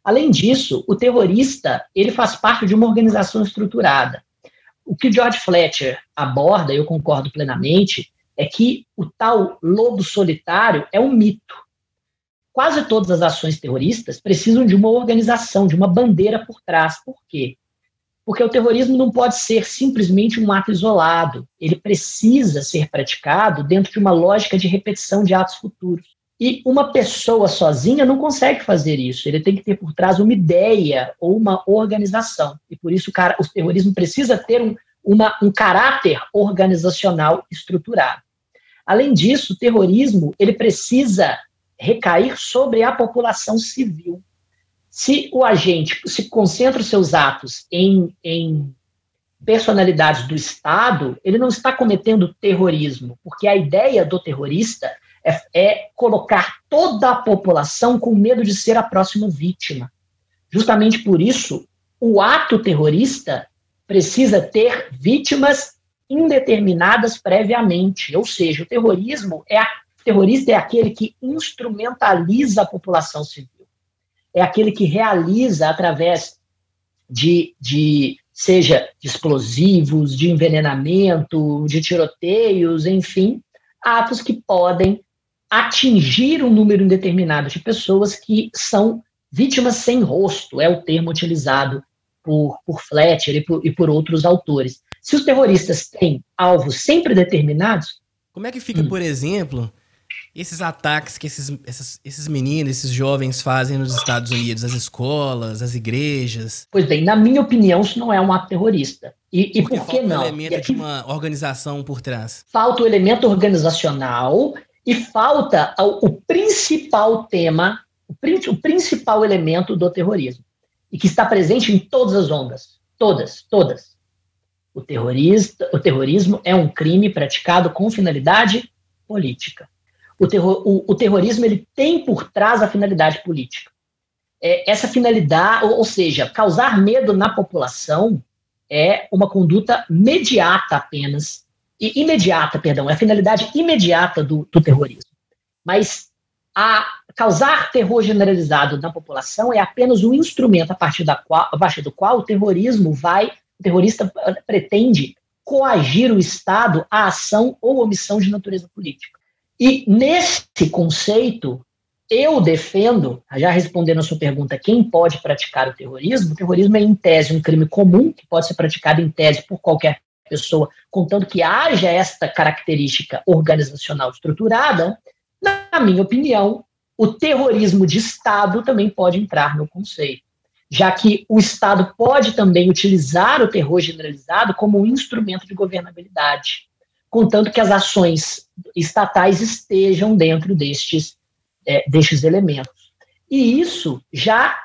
Além disso, o terrorista ele faz parte de uma organização estruturada. O que George Fletcher aborda, eu concordo plenamente, é que o tal lobo solitário é um mito. Quase todas as ações terroristas precisam de uma organização, de uma bandeira por trás. Por quê? Porque o terrorismo não pode ser simplesmente um ato isolado, ele precisa ser praticado dentro de uma lógica de repetição de atos futuros. E uma pessoa sozinha não consegue fazer isso, ele tem que ter por trás uma ideia ou uma organização. E por isso o, cara, o terrorismo precisa ter um, uma, um caráter organizacional estruturado. Além disso, o terrorismo ele precisa recair sobre a população civil. Se o agente se concentra os seus atos em, em personalidades do Estado, ele não está cometendo terrorismo, porque a ideia do terrorista é, é, colocar toda a população com medo de ser a próxima vítima. Justamente por isso, o ato terrorista precisa ter vítimas indeterminadas previamente, ou seja, o terrorismo é a, o terrorista é aquele que instrumentaliza a população civil é aquele que realiza através de, de seja de explosivos, de envenenamento, de tiroteios, enfim, atos que podem atingir um número indeterminado de pessoas que são vítimas sem rosto, é o termo utilizado por, por Fletcher e por, e por outros autores. Se os terroristas têm alvos sempre determinados. Como é que fica, hum. por exemplo, esses ataques que esses, esses, esses meninos, esses jovens fazem nos Estados Unidos, as escolas, as igrejas? Pois bem, na minha opinião, isso não é um ato terrorista. E, e por que não? o elemento aqui, de uma organização por trás. Falta o elemento organizacional e falta o, o principal tema, o, o principal elemento do terrorismo. E que está presente em todas as ondas. Todas, todas. O, terrorista, o terrorismo é um crime praticado com finalidade política. O, terror, o, o terrorismo ele tem por trás a finalidade política. É, essa finalidade, ou, ou seja, causar medo na população é uma conduta mediata apenas, e imediata, perdão, é a finalidade imediata do, do terrorismo. Mas a causar terror generalizado na população é apenas um instrumento a partir, da qual, a partir do qual o terrorismo vai, o terrorista pretende coagir o Estado à ação ou omissão de natureza política. E nesse conceito, eu defendo, já respondendo a sua pergunta, quem pode praticar o terrorismo? O terrorismo é, em tese, um crime comum, que pode ser praticado em tese por qualquer pessoa, contanto que haja esta característica organizacional estruturada. Na minha opinião, o terrorismo de Estado também pode entrar no conceito, já que o Estado pode também utilizar o terror generalizado como um instrumento de governabilidade contanto que as ações estatais estejam dentro destes, é, destes elementos. E isso já,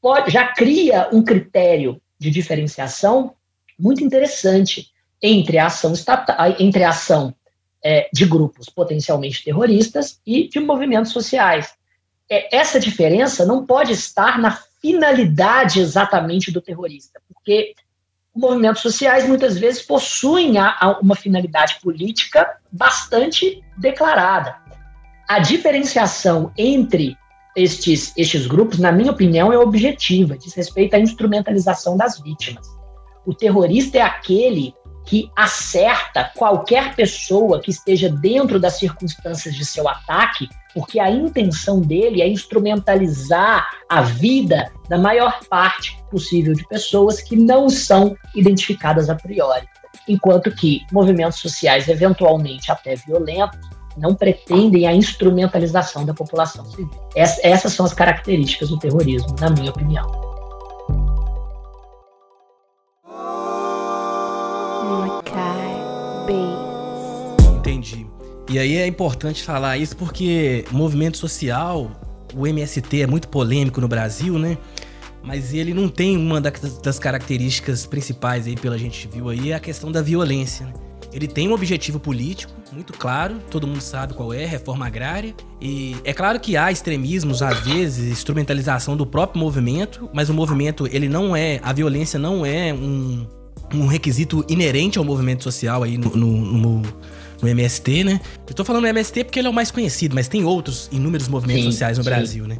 pode, já cria um critério de diferenciação muito interessante entre a ação, estatal, entre a ação é, de grupos potencialmente terroristas e de movimentos sociais. É, essa diferença não pode estar na finalidade exatamente do terrorista, porque movimentos sociais muitas vezes possuem uma finalidade política bastante declarada. A diferenciação entre estes, estes grupos, na minha opinião, é objetiva, diz respeito à instrumentalização das vítimas. O terrorista é aquele que acerta qualquer pessoa que esteja dentro das circunstâncias de seu ataque, porque a intenção dele é instrumentalizar a vida da maior parte possível de pessoas que não são identificadas a priori. Enquanto que movimentos sociais, eventualmente até violentos, não pretendem a instrumentalização da população civil. Essas são as características do terrorismo, na minha opinião. E aí é importante falar isso porque movimento social, o MST é muito polêmico no Brasil, né? Mas ele não tem uma das características principais aí, pela gente viu aí, é a questão da violência. Né? Ele tem um objetivo político muito claro, todo mundo sabe qual é, reforma agrária. E é claro que há extremismos, às vezes, instrumentalização do próprio movimento, mas o movimento, ele não é, a violência não é um, um requisito inerente ao movimento social aí no, no, no, no MST, né? Eu tô falando do MST porque ele é o mais conhecido, mas tem outros inúmeros movimentos sim, sociais no sim. Brasil, né?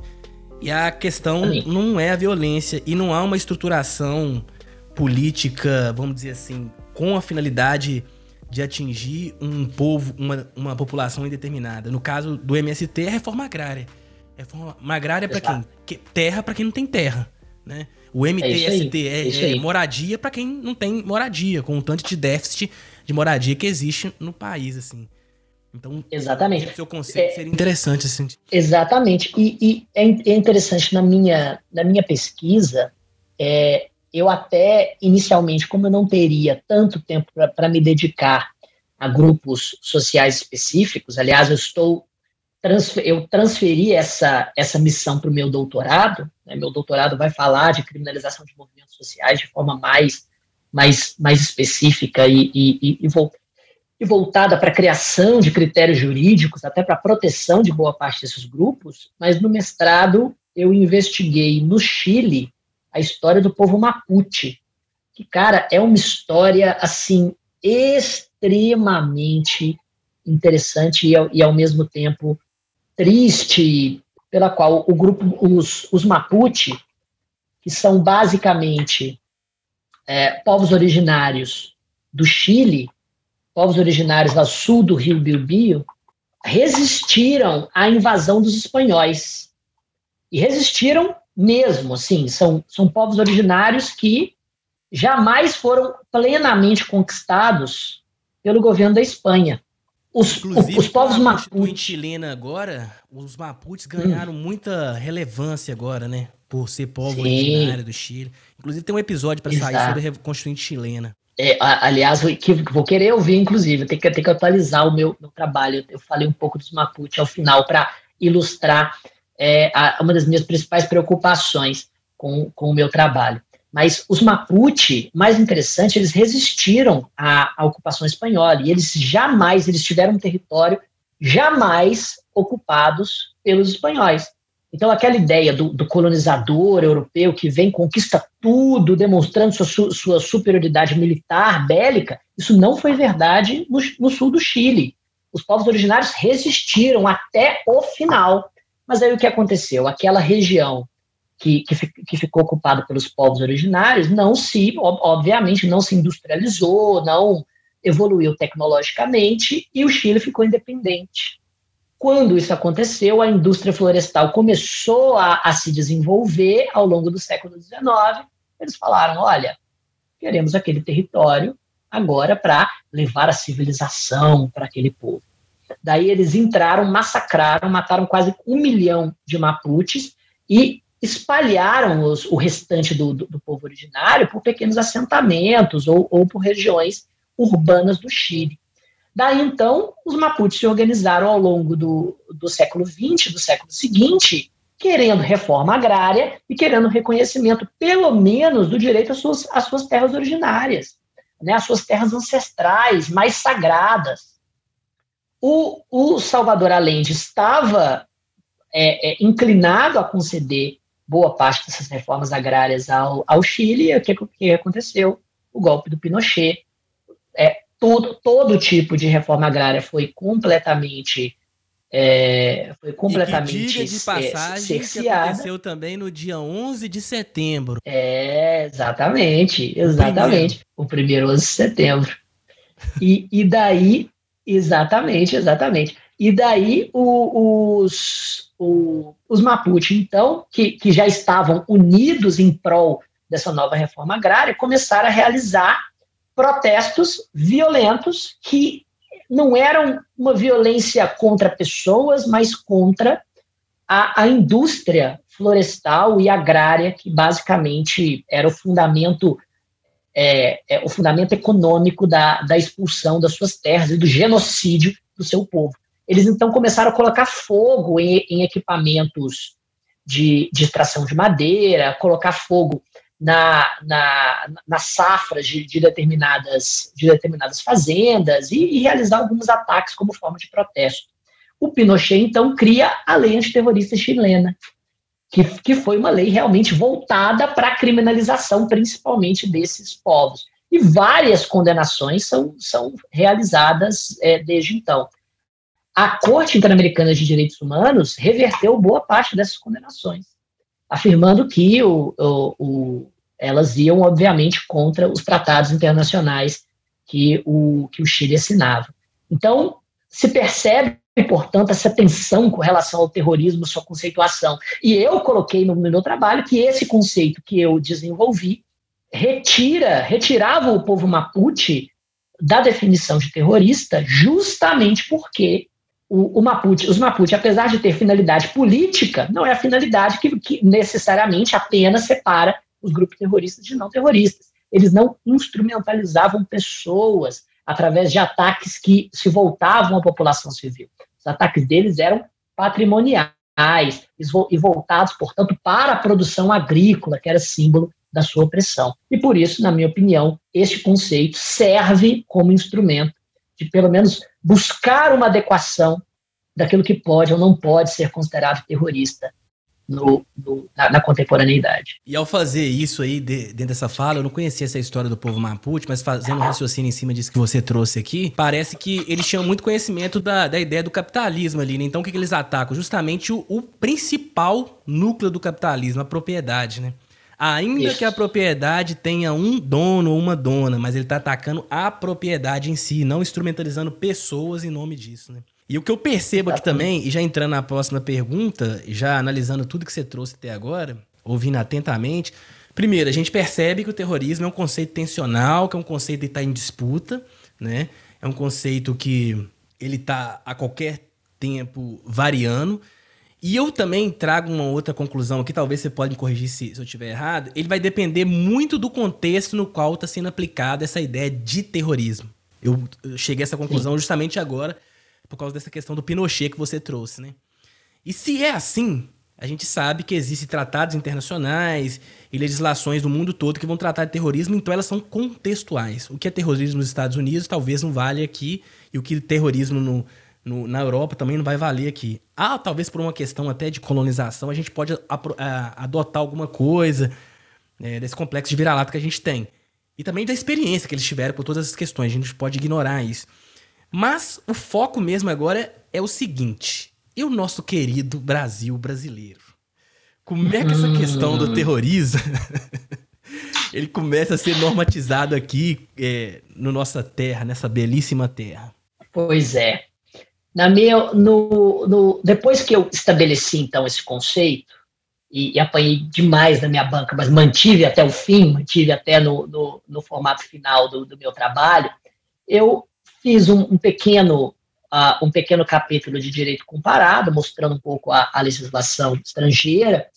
E a questão não é a violência e não há uma estruturação política, vamos dizer assim, com a finalidade de atingir um povo, uma, uma população indeterminada. No caso do MST, é reforma agrária. Reforma agrária para quem? Que, terra para quem não tem terra, né? O MTST é, é, é moradia para quem não tem moradia, com um tanto de déficit de moradia que existe no país, assim. Então, exatamente. o seu conceito é, seria interessante assim. Exatamente. E, e é, é, interessante na minha, na minha pesquisa, é, eu até inicialmente, como eu não teria tanto tempo para me dedicar a grupos sociais específicos, aliás, eu estou transfer, eu transferi essa, essa missão para o meu doutorado. Né, meu doutorado vai falar de criminalização de movimentos sociais de forma mais, mais, mais específica e, e, e, e voltada para a criação de critérios jurídicos, até para a proteção de boa parte desses grupos. Mas no mestrado eu investiguei no Chile a história do povo Mapuche, que, cara, é uma história, assim, extremamente interessante e, e ao mesmo tempo triste, pela qual o grupo, os, os Mapuche, que são basicamente é, povos originários do Chile, povos originários ao sul do rio Biobío, resistiram à invasão dos espanhóis. E resistiram mesmo, assim, são, são povos originários que jamais foram plenamente conquistados pelo governo da Espanha. Os, Inclusive, os povos Mapuche chilena agora, os Mapuches ganharam hum. muita relevância agora, né? Por ser povo Sim. originário do Chile. Inclusive tem um episódio para sair sobre a Constituinte chilena. É, aliás, que vou querer ouvir, inclusive, tem que, tem que atualizar o meu, meu trabalho. Eu falei um pouco dos Mapuche ao final para ilustrar é, a, uma das minhas principais preocupações com, com o meu trabalho. Mas os Mapuche, mais interessante, eles resistiram à, à, ocupação espanhola e eles jamais eles tiveram um território jamais ocupados pelos espanhóis. Então, aquela ideia do, do, colonizador europeu que vem, conquista tudo, demonstrando sua, sua superioridade militar, bélica, isso não foi verdade no, no, sul do Chile. Os povos originários resistiram até o final. Mas aí o que aconteceu? Aquela região que, que, que ficou ocupada pelos povos originários não se, obviamente, não se industrializou, não evoluiu tecnologicamente e o Chile ficou independente. Quando isso aconteceu, a indústria florestal começou a, a se desenvolver ao longo do século XIX. Eles falaram: olha, queremos aquele território agora para levar a civilização para aquele povo. Daí eles entraram, massacraram, mataram quase um milhão de Mapuches e espalharam os, o restante do, do, do, povo originário por pequenos assentamentos ou, ou por regiões urbanas do Chile. Daí, então, os Mapuches se organizaram ao longo do, do século XX, do século seguinte, querendo reforma agrária e querendo reconhecimento, pelo menos, do direito às suas, às suas terras originárias, né, às suas terras ancestrais, mais sagradas. O, o Salvador Allende estava é, é, inclinado a conceder boa parte dessas reformas agrárias ao, ao Chile, e o que, que aconteceu? O golpe do Pinochet. É, todo, todo tipo de reforma agrária foi completamente é, foi completamente e que diga de passagem que aconteceu também no dia 11 de setembro. É, exatamente, exatamente. O primeiro, o primeiro 11 de setembro. E, e daí, exatamente, exatamente. E daí o, os, o, os Mapuche, então, que, que já estavam unidos em prol dessa nova reforma agrária, começaram a realizar protestos violentos que não eram uma violência contra pessoas, mas contra a, a indústria florestal e agrária, que basicamente era o fundamento é, é, o fundamento econômico da, da expulsão das suas terras e do genocídio do seu povo. Eles então começaram a colocar fogo em, em equipamentos de, de extração de madeira, colocar fogo na, na, nas safras de, de, determinadas, de determinadas fazendas e, e, realizar alguns ataques como forma de protesto. O Pinochet, então, cria a lei antiterrorista chilena, que, que foi uma lei realmente voltada para a criminalização, principalmente desses povos. E várias condenações são, são realizadas é, desde então. A Corte Interamericana de Direitos Humanos reverteu boa parte dessas condenações afirmando que o, o, o, elas iam, obviamente, contra os tratados internacionais que o, que o Chile assinava. Então, se percebe, portanto, essa tensão com relação ao terrorismo, sua conceituação. E eu coloquei no, no meu trabalho que esse conceito que eu desenvolvi retira, retirava o povo Mapuche da definição de terrorista, justamente porque o, o Mapuche, os Mapuche, apesar de ter finalidade política, não é a finalidade que, que necessariamente apenas separa os grupos terroristas de não terroristas. Eles não instrumentalizavam pessoas através de ataques que se voltavam à população civil. Os ataques deles eram patrimoniais e voltados, portanto, para a produção agrícola, que era símbolo da sua opressão. E por isso, na minha opinião, este conceito serve como instrumento de, pelo menos, buscar uma adequação daquilo que pode ou não pode ser considerado terrorista no, no, na, na, contemporaneidade. E ao fazer isso aí, de, dentro dessa fala, eu não conhecia essa história do povo Mapuche, mas fazendo um raciocínio em cima disso que você trouxe aqui, parece que eles tinham muito conhecimento da, da ideia do capitalismo ali, né? Então o que, que eles atacam? Justamente o, o principal núcleo do capitalismo, a propriedade, né? Ainda Isso. que a propriedade tenha um dono ou uma dona, mas ele está atacando a propriedade em si, não instrumentalizando pessoas em nome disso, né? E o que eu percebo aqui também, e já entrando na próxima pergunta, já analisando tudo que você trouxe até agora, ouvindo atentamente, primeiro, a gente percebe que o terrorismo é um conceito tensional, que é um conceito que está em disputa, né? É um conceito que ele está a qualquer tempo variando. E eu também trago uma outra conclusão aqui, talvez você pode me corrigir se, se eu estiver errado. Ele vai depender muito do contexto no qual está sendo aplicada essa ideia de terrorismo. Eu, eu cheguei a essa conclusão Sim. justamente agora, por causa dessa questão do Pinochet que você trouxe, né? E se é assim, a gente sabe que existem tratados internacionais e legislações do mundo todo que vão tratar de terrorismo, então elas são contextuais. O que é terrorismo nos Estados Unidos talvez não vale aqui, e o que é terrorismo no, no, na Europa também não vai valer aqui. Ah, talvez por uma questão até de colonização, a gente pode a, a, adotar alguma coisa é, desse complexo de vira-lata que a gente tem. E também da experiência que eles tiveram por todas essas questões. A gente pode ignorar isso. Mas o foco mesmo agora é o seguinte: e o nosso querido Brasil brasileiro? Como é que essa questão do terrorismo ele começa a ser normatizado aqui é, no nossa terra, nessa belíssima terra? Pois é. Na no, no, depois que eu estabeleci, então, esse conceito, e, e, apanhei demais na minha banca, mas mantive até o fim, mantive até no, no, no formato final do, do, meu trabalho, eu fiz um, um pequeno uh, um pequeno capítulo de direito comparado, mostrando um pouco a, a legislação estrangeira,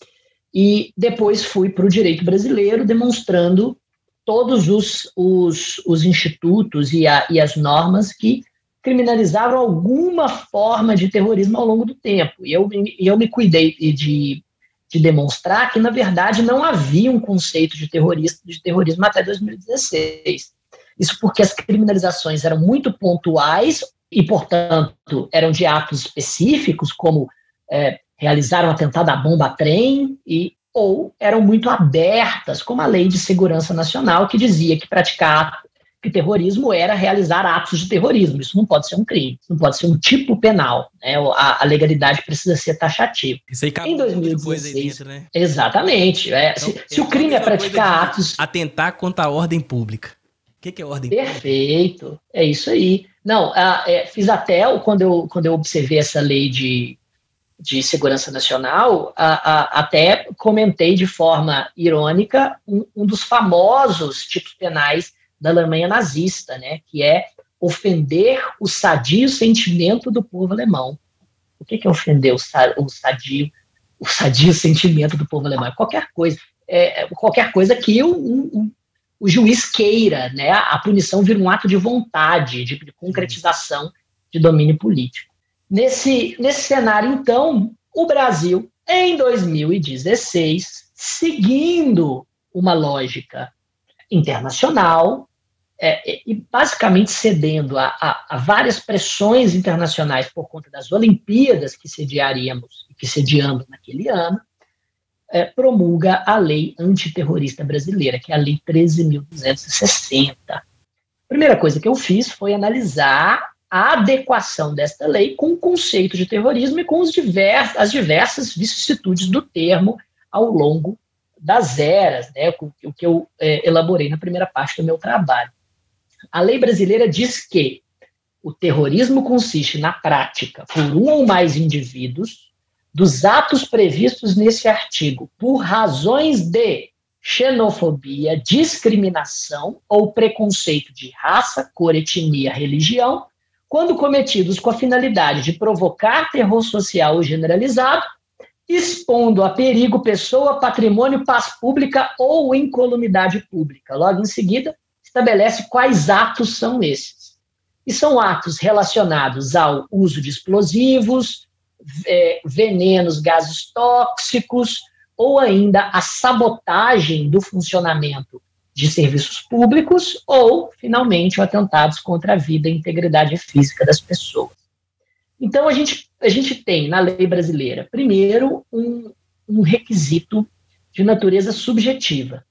e depois fui para o direito brasileiro, demonstrando todos os, os, os institutos e, a, e as normas que criminalizavam alguma forma de terrorismo ao longo do tempo. E eu, eu me cuidei de, de demonstrar que, na verdade, não havia um conceito de, terrorista, de terrorismo até 2016. Isso porque as criminalizações eram muito pontuais e, portanto, eram de atos específicos, como é, realizar um atentado à bomba-trem, e ou eram muito abertas, como a Lei de Segurança Nacional, que dizia que praticar que terrorismo era realizar atos de terrorismo. Isso não pode ser um crime, não pode ser um tipo penal. Né? A, a legalidade precisa ser taxativa. Isso aí cabe em 2016, aí dentro, né? Exatamente. É, então, se, se o crime é praticar atos. Atentar contra a ordem pública. O que, que é ordem Perfeito. pública? Perfeito. É isso aí. Não, é, fiz até quando eu, quando eu observei essa lei de, de segurança nacional, a, a, até comentei de forma irônica um, um dos famosos tipos penais da Alemanha nazista, né, que é ofender o sadio sentimento do povo alemão. O que é ofender o, sadio, o sadio sentimento do povo alemão? Qualquer coisa, é, qualquer coisa que o, o juiz queira, né, a punição vira um ato de vontade, de, de concretização de domínio político. Nesse, nesse cenário, então, o Brasil, em 2016, seguindo uma lógica internacional, é, é, e basicamente cedendo a, a, a, várias pressões internacionais por conta das Olimpíadas que sediaríamos e que sediamos naquele ano, é, promulga a lei antiterrorista brasileira, que é a Lei 13.260. A primeira coisa que eu fiz foi analisar a adequação desta lei com o conceito de terrorismo e com divers, as diversas vicissitudes do termo ao longo das eras, né, o que eu é, elaborei na primeira parte do meu trabalho. A lei brasileira diz que o terrorismo consiste na prática por um ou mais indivíduos dos atos previstos nesse artigo por razões de xenofobia, discriminação ou preconceito de raça, cor, etnia, religião, quando cometidos com a finalidade de provocar terror social generalizado, expondo a perigo pessoa, patrimônio, paz pública ou incolumidade pública. Logo em seguida, estabelece quais atos são esses. E são atos relacionados ao uso de explosivos, é, venenos, gases tóxicos, ou ainda a sabotagem do funcionamento de serviços públicos, ou, finalmente, atentados contra a vida e integridade física das pessoas. Então, a gente, a gente tem na lei brasileira, primeiro, um, um requisito de natureza subjetiva,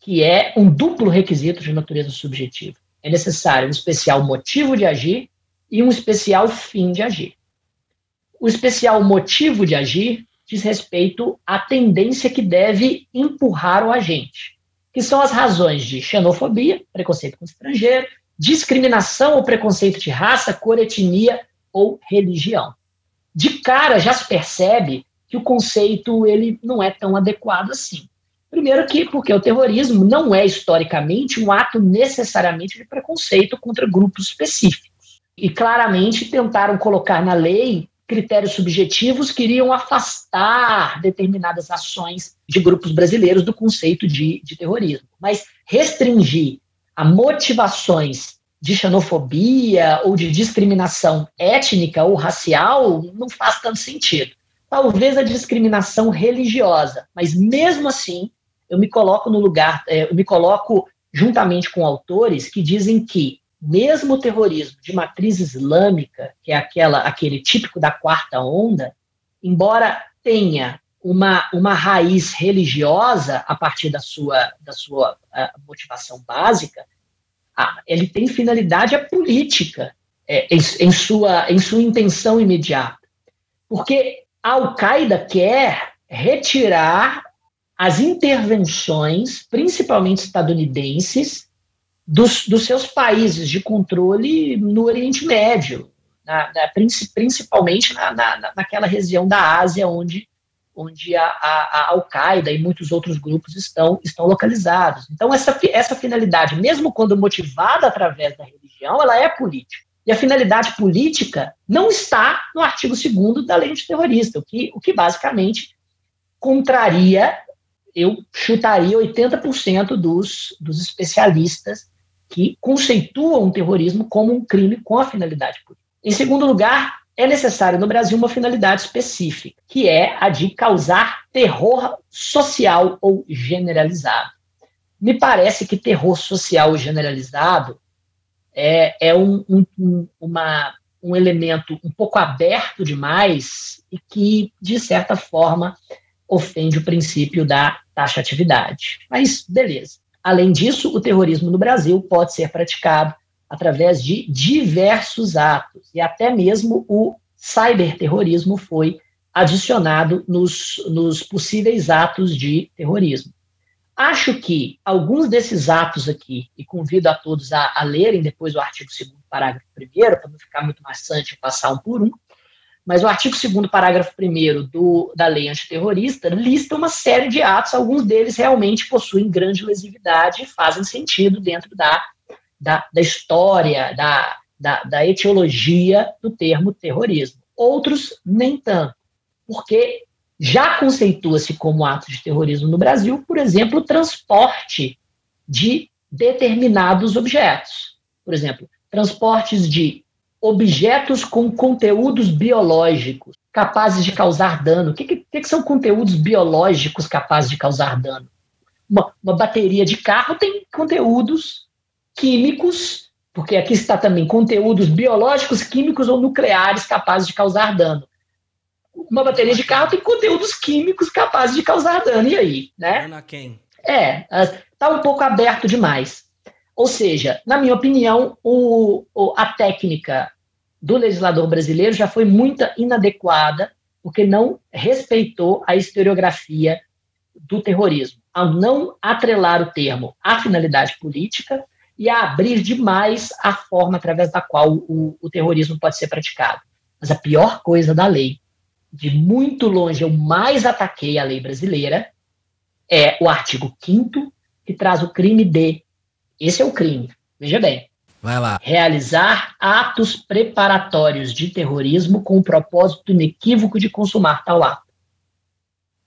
que é um duplo requisito de natureza subjetiva. É necessário um especial motivo de agir e um especial fim de agir. O especial motivo de agir diz respeito à tendência que deve empurrar o agente, que são as razões de xenofobia, preconceito com estrangeiro, discriminação ou preconceito de raça, cor, etnia ou religião. De cara já se percebe que o conceito ele não é tão adequado assim. Primeiro que porque o terrorismo não é historicamente um ato necessariamente de preconceito contra grupos específicos. E claramente tentaram colocar na lei critérios subjetivos que iriam afastar determinadas ações de grupos brasileiros do conceito de, de terrorismo. Mas restringir a motivações de xenofobia ou de discriminação étnica ou racial não faz tanto sentido. Talvez a discriminação religiosa, mas mesmo assim eu me coloco no lugar, é, eu me coloco juntamente com autores que dizem que mesmo o terrorismo de matriz islâmica, que é aquela, aquele típico da quarta onda, embora tenha uma, uma raiz religiosa a partir da sua, da sua motivação básica, ah, ele tem finalidade política é, em, em, sua, em sua intenção imediata. Porque a Al-Qaeda quer retirar as intervenções, principalmente estadunidenses, dos, dos seus países de controle no Oriente Médio, na, na, principalmente na, na, naquela região da Ásia onde, onde a, a, a Al-Qaeda e muitos outros grupos estão, estão localizados. Então, essa, essa finalidade, mesmo quando motivada através da religião, ela é política. E a finalidade política não está no artigo 2 da lei antiterrorista, o que, o que basicamente contraria, eu chutaria 80% dos, dos especialistas que conceituam o terrorismo como um crime com a finalidade política. Em segundo lugar, é necessário no Brasil uma finalidade específica, que é a de causar terror social ou generalizado. Me parece que terror social generalizado é, é um, um, uma, um elemento um pouco aberto demais e que, de certa forma, ofende o princípio da taxatividade. Mas, beleza. Além disso, o terrorismo no Brasil pode ser praticado através de diversos atos, e até mesmo o cyberterrorismo foi adicionado nos, nos possíveis atos de terrorismo. Acho que alguns desses atos aqui, e convido a todos a, a lerem depois o artigo 2 parágrafo 1 para não ficar muito maçante passar um por um, mas o artigo 2 parágrafo 1 da lei antiterrorista lista uma série de atos, alguns deles realmente possuem grande lesividade e fazem sentido dentro da, da, da história, da, da, da etiologia do termo terrorismo. Outros, nem tanto, porque já conceitua-se como ato de terrorismo no Brasil, por exemplo, o transporte de determinados objetos. Por exemplo, transportes de objetos com conteúdos biológicos capazes de causar dano. O que, que, que são conteúdos biológicos capazes de causar dano? Uma, uma, bateria de carro tem conteúdos químicos, porque aqui está também conteúdos biológicos, químicos ou nucleares capazes de causar dano. Uma bateria de carro tem conteúdos químicos capazes de causar dano. E aí? Né? É, está um pouco aberto demais. Ou seja, na minha opinião, o, a técnica do legislador brasileiro já foi muito inadequada, porque não respeitou a historiografia do terrorismo, ao não atrelar o termo à finalidade política e a abrir demais a forma através da qual o, o terrorismo pode ser praticado. Mas a pior coisa da lei, de muito longe eu mais ataquei a lei brasileira, é o artigo 5 que traz o crime de esse é o crime. Veja bem. Vai lá. Realizar atos preparatórios de terrorismo com o propósito inequívoco de consumar tal ato.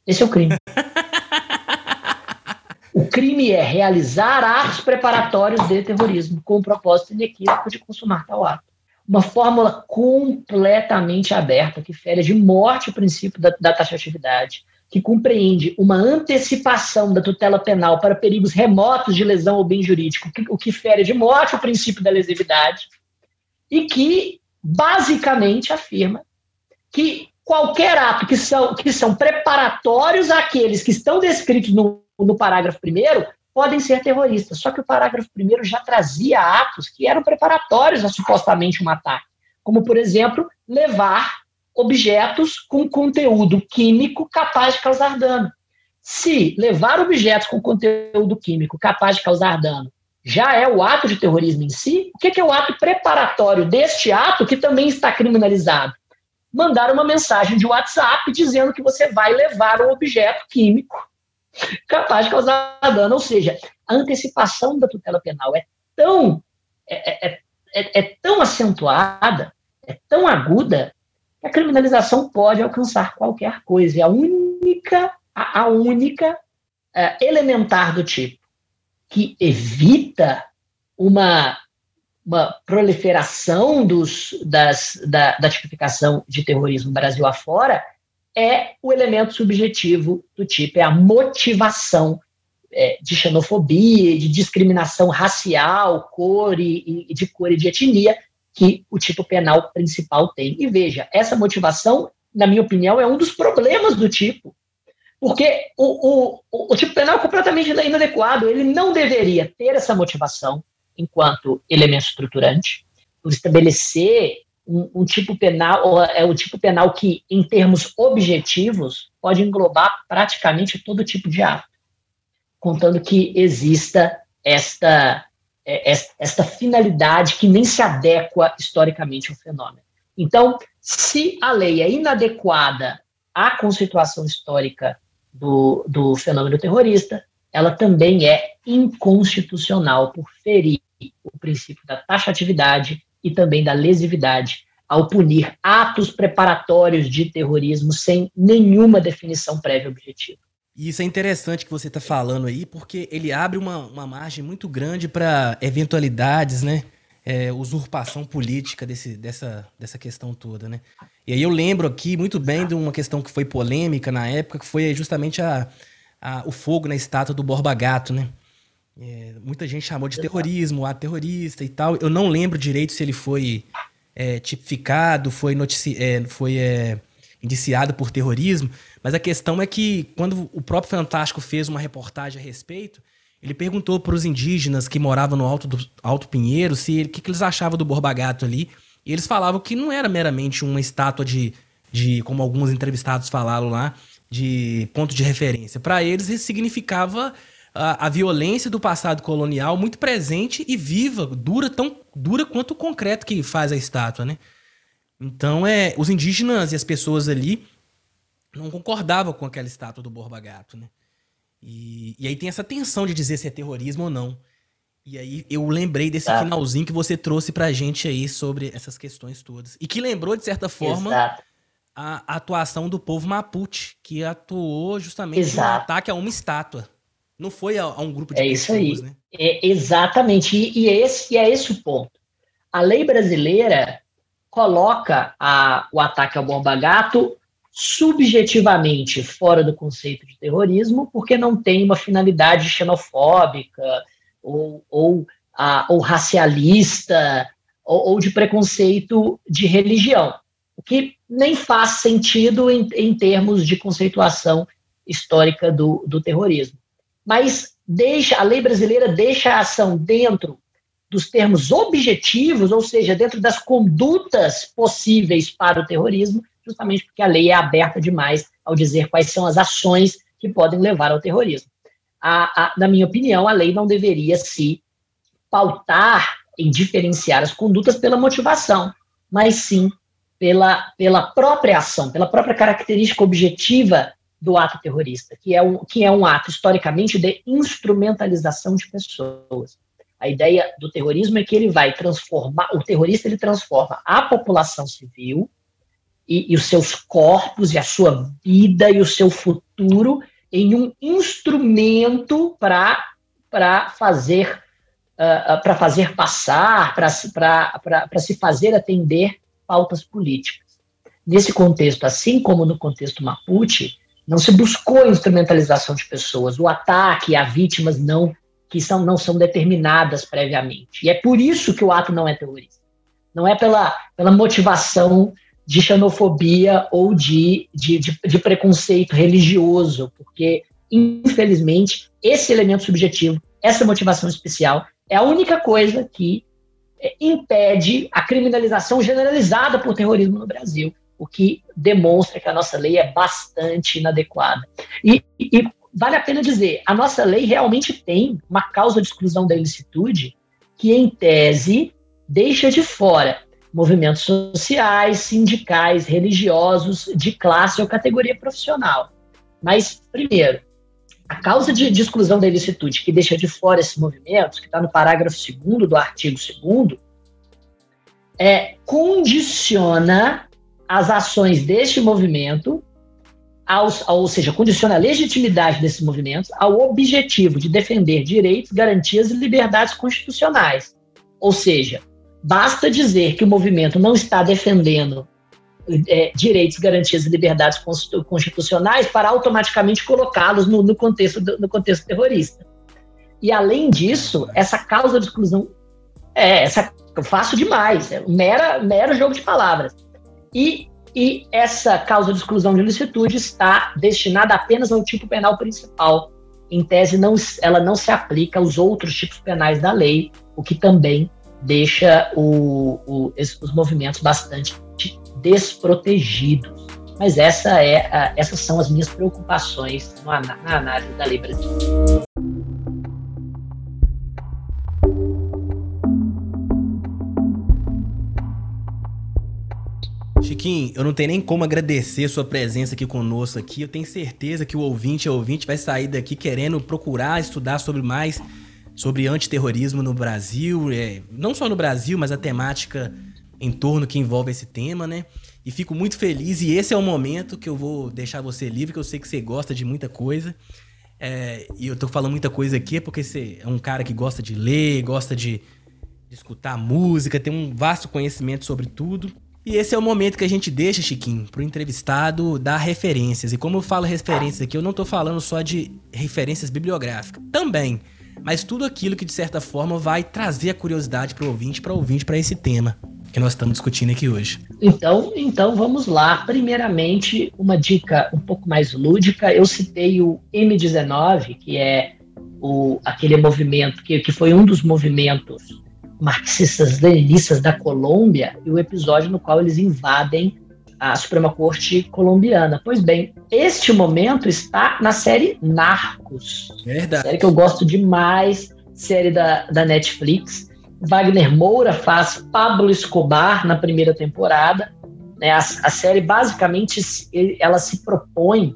Esse é o crime. o crime é realizar atos preparatórios de terrorismo com o propósito inequívoco de consumar tal ato. Uma fórmula completamente aberta que fere de morte o princípio da, da taxatividade, que compreende uma antecipação da tutela penal para perigos remotos de lesão ou bem jurídico, o que fere de morte o princípio da lesividade, e que basicamente afirma que qualquer ato que são, que são preparatórios àqueles que estão descritos no, no parágrafo primeiro podem ser terroristas. Só que o parágrafo primeiro já trazia atos que eram preparatórios a supostamente um ataque, como, por exemplo, levar objetos com conteúdo químico capaz de causar dano. Se levar objetos com conteúdo químico capaz de causar dano já é o ato de terrorismo em si, o que é o ato preparatório deste ato que também está criminalizado? Mandar uma mensagem de WhatsApp dizendo que você vai levar um objeto químico capaz de causar dano. Ou seja, a antecipação da tutela penal é tão, é, é, é, é tão acentuada, é tão aguda, a criminalização pode alcançar qualquer coisa. A única, a, a única é, elementar do tipo que evita uma, uma proliferação dos, das, da, da tipificação de terrorismo Brasil afora é o elemento subjetivo do tipo, é a motivação é, de xenofobia, de discriminação racial, cor e, e de cor e de etnia que o tipo penal principal tem. E veja, essa motivação, na minha opinião, é um dos problemas do tipo. Porque o, o, o tipo penal é completamente inadequado, ele não deveria ter essa motivação enquanto elemento estruturante, por estabelecer um, um, tipo penal, é o tipo penal que, em termos objetivos, pode englobar praticamente todo tipo de ato, contando que exista esta, esta finalidade que nem se adequa historicamente ao fenômeno. Então, se a lei é inadequada à constituição histórica do, do fenômeno terrorista, ela também é inconstitucional por ferir o princípio da taxatividade e também da lesividade ao punir atos preparatórios de terrorismo sem nenhuma definição prévia objetiva. E isso é interessante que você está falando aí, porque ele abre uma, uma margem muito grande para eventualidades, né? É, usurpação política desse, dessa, dessa questão toda, né? E aí eu lembro aqui muito bem de uma questão que foi polêmica na época, que foi justamente a, a o fogo na estátua do Borba Gato, né? É, muita gente chamou de terrorismo, a terrorista e tal. Eu não lembro direito se ele foi é, tipificado, foi, notici é, foi é, indiciado por terrorismo, mas a questão é que quando o próprio Fantástico fez uma reportagem a respeito, ele perguntou para os indígenas que moravam no Alto, do, Alto Pinheiro se o que, que, eles achavam do Borbagato ali. E eles falavam que não era meramente uma estátua de, de como alguns entrevistados falaram lá, de ponto de referência. Para eles, isso significava a, a, violência do passado colonial muito presente e viva, dura tão dura quanto o concreto que faz a estátua, né? Então, é, os indígenas e as pessoas ali não concordavam com aquela estátua do Borba Gato, né? E, e aí tem essa tensão de dizer se é terrorismo ou não. E aí eu lembrei desse Exato. finalzinho que você trouxe pra gente aí sobre essas questões todas. E que lembrou, de certa forma, a, a, atuação do povo Mapuche, que atuou justamente Exato. no ataque a uma estátua. Não foi a, a um grupo de é pessoas, isso aí. né? É, exatamente. E, e, esse, e é esse o ponto. A lei brasileira coloca a, o ataque ao bomba-gato subjetivamente fora do conceito de terrorismo, porque não tem uma finalidade xenofóbica ou, ou, a, ou racialista ou, ou, de preconceito de religião, o que nem faz sentido em, em termos de conceituação histórica do, do terrorismo. Mas deixa a lei brasileira deixa a ação dentro dos termos objetivos, ou seja, dentro das condutas possíveis para o terrorismo, justamente porque a lei é aberta demais ao dizer quais são as ações que podem levar ao terrorismo. A, a, na minha opinião, a lei não deveria se pautar em diferenciar as condutas pela motivação, mas sim pela, pela própria ação, pela própria característica objetiva do ato terrorista, que é um, que é um ato historicamente de instrumentalização de pessoas. A ideia do terrorismo é que ele vai transformar, o terrorista ele transforma a população civil e, e os seus corpos e a sua vida e o seu futuro em um instrumento para fazer uh, para fazer passar, para se fazer atender pautas políticas. Nesse contexto, assim como no contexto Mapuche, não se buscou instrumentalização de pessoas, o ataque a vítimas não que são, não são determinadas previamente. E é por isso que o ato não é terrorista. Não é pela, pela motivação de xenofobia ou de, de, de, de preconceito religioso, porque, infelizmente, esse elemento subjetivo, essa motivação especial, é a única coisa que é, impede a criminalização generalizada por terrorismo no Brasil, o que demonstra que a nossa lei é bastante inadequada. E, e vale a pena dizer, a nossa lei realmente tem uma causa de exclusão da ilicitude que, em tese, deixa de fora movimentos sociais, sindicais, religiosos, de classe ou categoria profissional. Mas, primeiro, a causa de, de exclusão da ilicitude que deixa de fora esses movimentos, que está no parágrafo 2 do artigo 2 é, condiciona as ações deste movimento, aos, ou seja, condiciona a legitimidade desses movimentos ao objetivo de defender direitos, garantias e liberdades constitucionais. Ou seja, Basta dizer que o movimento não está defendendo é, direitos, garantias e liberdades constitucionais para automaticamente colocá-los no, no, contexto, no contexto terrorista. E além disso, essa causa de exclusão é essa faço demais, é mera, mero jogo de palavras. E, e essa causa de exclusão de ilicitude está destinada apenas ao tipo penal principal. Em tese, não, ela não se aplica aos outros tipos penais da lei, o que também deixa o, o, os movimentos bastante desprotegidos. Mas essa é a, essas são as minhas preocupações na, na análise da lei brasileira. Chiquinho, eu não tenho nem como agradecer sua presença aqui conosco aqui. Eu tenho certeza que o ouvinte e ouvinte vai sair daqui querendo procurar estudar sobre mais sobre antiterrorismo no Brasil, é, não só no Brasil, mas a temática em torno que envolve esse tema, né? E fico muito feliz e esse é o momento que eu vou deixar você livre, que eu sei que você gosta de muita coisa. É, e eu tô falando muita coisa aqui porque você é um cara que gosta de ler, gosta de, de escutar música, tem um vasto conhecimento sobre tudo. E esse é o momento que a gente deixa, Chiquinho, pro entrevistado dar referências. E como eu falo referências aqui, eu não tô falando só de referências bibliográficas. Também mas tudo aquilo que de certa forma vai trazer a curiosidade para o ouvinte, para ouvinte para esse tema que nós estamos discutindo aqui hoje. Então, então vamos lá. Primeiramente, uma dica um pouco mais lúdica. Eu citei o M19, que é o, aquele movimento que, que foi um dos movimentos marxistas-leninistas da Colômbia e o episódio no qual eles invadem a Suprema Corte colombiana. Pois bem, este momento está na série Narcos. Verdade. Série que eu gosto demais, série da, da Netflix. Wagner Moura faz Pablo Escobar na primeira temporada. Né? A, a série basicamente ela se propõe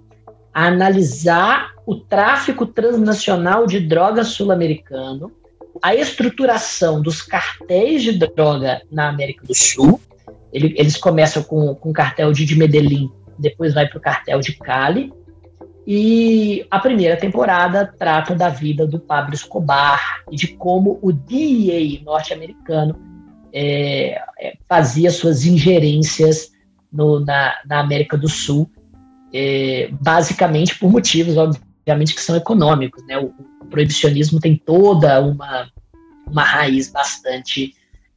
a analisar o tráfico transnacional de drogas sul-americano, a estruturação dos cartéis de droga na América do Sul ele, eles começam com, com o cartel de Medellín, depois vai para o cartel de Cali. E a primeira temporada trata da vida do Pablo Escobar e de como o DEA norte-americano é, é, fazia suas ingerências no, na, na, América do Sul, é, basicamente por motivos, obviamente, que são econômicos. Né? O, proibicionismo tem toda uma, uma raiz bastante,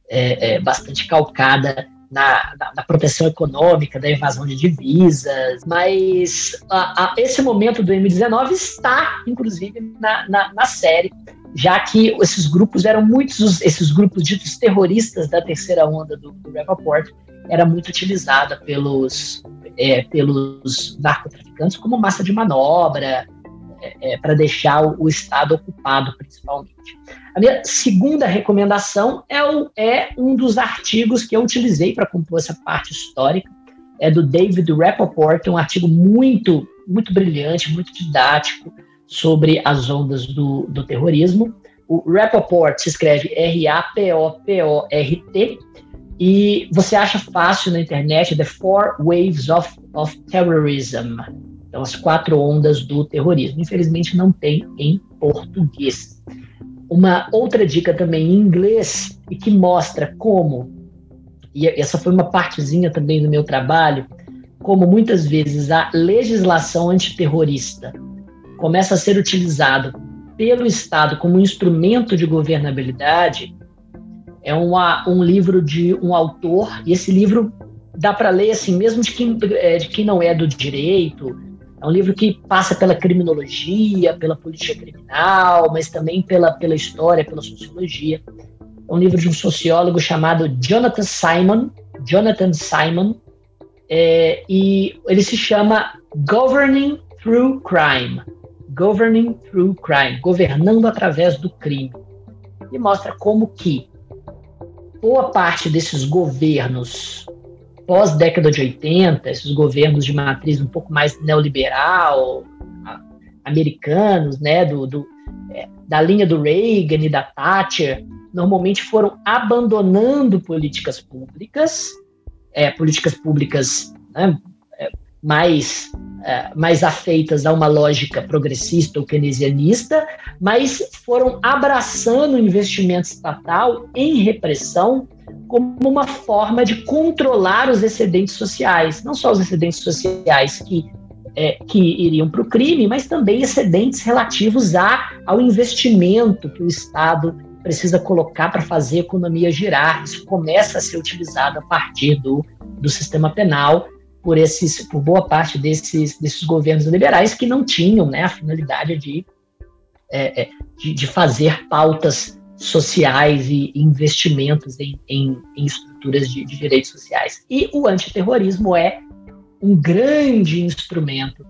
é, é, bastante calcada na, na, na, proteção econômica, da evasão de divisas, mas a, a, esse momento do M19 está, inclusive, na, na, na, série, já que esses grupos eram muitos, esses grupos ditos terroristas da terceira onda do, do Rappaport, era muito utilizada pelos, é, pelos narcotraficantes como massa de manobra, é, é, para deixar o, o, Estado ocupado, principalmente. A minha segunda recomendação é, o, é um dos artigos que eu utilizei para compor essa parte histórica, é do David Rappaport, um artigo muito, muito brilhante, muito didático sobre as ondas do, do terrorismo. O Rappaport se escreve R-A-P-O-P-O-R-T, e você acha fácil na internet The Four Waves of, of Terrorism, então, as quatro ondas do terrorismo. Infelizmente, não tem em português. Uma outra dica também em inglês e que mostra como, e essa foi uma partezinha também do meu trabalho, como muitas vezes a legislação antiterrorista começa a ser utilizada pelo Estado como instrumento de governabilidade, é uma, um livro de um autor, e esse livro dá para ler assim, mesmo de quem, é, de quem não é do direito, é um livro que passa pela criminologia, pela política criminal, mas também pela, pela história, pela sociologia. É um livro de um sociólogo chamado Jonathan Simon. Jonathan Simon. É, e ele se chama Governing Through Crime. Governing Through Crime. Governando através do crime. E mostra como que boa parte desses governos pós-década de 80, esses governos de matriz um pouco mais neoliberal, americanos, né, do, do é, da linha do Reagan e da Thatcher, normalmente foram abandonando políticas públicas, é, políticas públicas né, é, mais mais afeitas a uma lógica progressista ou keynesianista, mas foram abraçando o investimento estatal em repressão como uma forma de controlar os excedentes sociais, não só os excedentes sociais que, é, que iriam para o crime, mas também excedentes relativos a, ao investimento que o Estado precisa colocar para fazer a economia girar. Isso começa a ser utilizado a partir do, do sistema penal por esses, por boa parte desses, desses governos liberais que não tinham né, a finalidade de, é, é, de, de, fazer pautas sociais e investimentos em, em, em estruturas de, de direitos sociais. E o antiterrorismo é um grande instrumento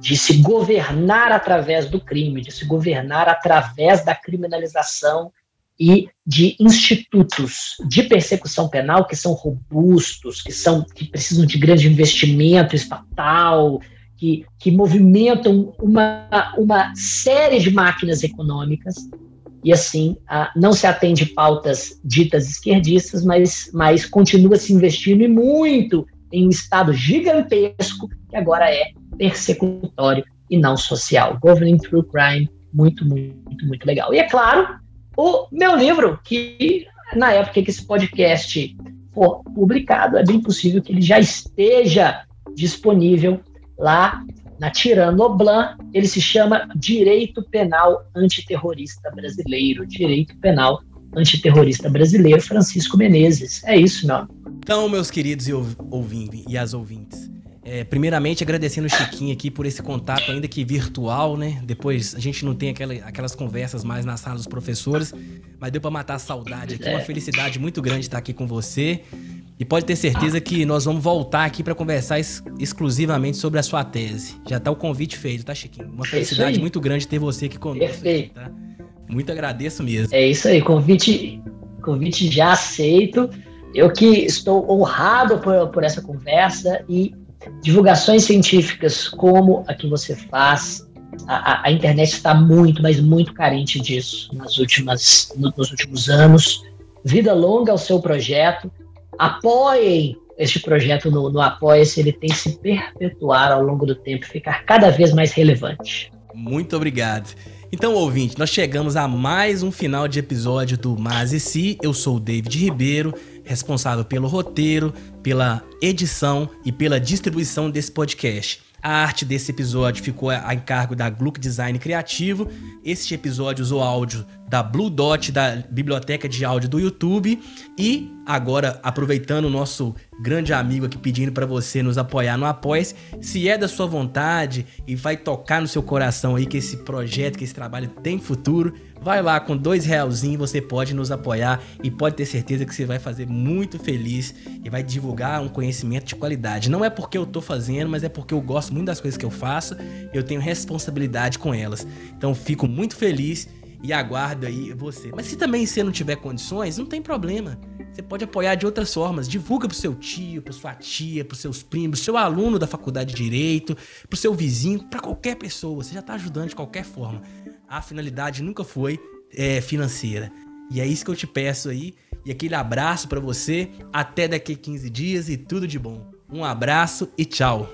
de se governar através do crime, de se governar através da criminalização e de institutos de persecução penal que são robustos, que são que precisam de grande investimento estatal, que, que movimentam uma, uma série de máquinas econômicas e assim não se atende pautas ditas esquerdistas, mas, mas continua se investindo e muito em um Estado gigantesco que agora é persecutório e não social. Governing Through Crime, muito, muito, muito legal. E é claro, o meu livro, que na época que esse podcast for publicado, é bem possível que ele já esteja disponível lá na Tirano Blanc. Ele se chama Direito Penal Antiterrorista Brasileiro. Direito Penal Antiterrorista Brasileiro, Francisco Menezes. É isso, meu amigo. Então, meus queridos e ouvintes e as ouvintes, é, primeiramente, agradecendo o Chiquinho aqui por esse contato, ainda que virtual, né? Depois a gente não tem aquela, aquelas conversas mais na sala dos professores, mas deu para matar a saudade aqui. Uma felicidade muito grande estar aqui com você. E pode ter certeza que nós vamos voltar aqui para conversar ex exclusivamente sobre a sua tese. Já tá o convite feito, tá, Chiquinho? Uma felicidade muito grande ter você aqui conosco. Perfeito. Tá? Muito agradeço mesmo. É isso aí, convite, convite já aceito. Eu que estou honrado por, por essa conversa e divulgações científicas como a que você faz, a, a internet está muito, mas muito carente disso nas últimas, nos últimos anos. Vida longa ao seu projeto. Apoiem este projeto no, no Apoia-se, ele tem se perpetuar ao longo do tempo, ficar cada vez mais relevante. Muito obrigado. Então, ouvinte, nós chegamos a mais um final de episódio do Mas e Si. Eu sou o David Ribeiro responsável pelo roteiro, pela edição e pela distribuição desse podcast. A arte desse episódio ficou a encargo da Gluck Design Criativo. Este episódio usou áudio da Blue Dot, da biblioteca de áudio do YouTube. E agora, aproveitando o nosso grande amigo aqui pedindo para você nos apoiar no apoia se é da sua vontade e vai tocar no seu coração aí que esse projeto, que esse trabalho tem futuro, Vai lá com dois realzinhos, você pode nos apoiar e pode ter certeza que você vai fazer muito feliz e vai divulgar um conhecimento de qualidade. Não é porque eu tô fazendo, mas é porque eu gosto muito das coisas que eu faço, eu tenho responsabilidade com elas. Então fico muito feliz e aguardo aí você. Mas se também você não tiver condições, não tem problema. Você pode apoiar de outras formas. Divulga pro seu tio, pro sua tia, pros seus primos, pro seu aluno da faculdade de direito, pro seu vizinho, para qualquer pessoa. Você já tá ajudando de qualquer forma a finalidade nunca foi é, financeira. E é isso que eu te peço aí. E aquele abraço para você. Até daqui a 15 dias e tudo de bom. Um abraço e tchau.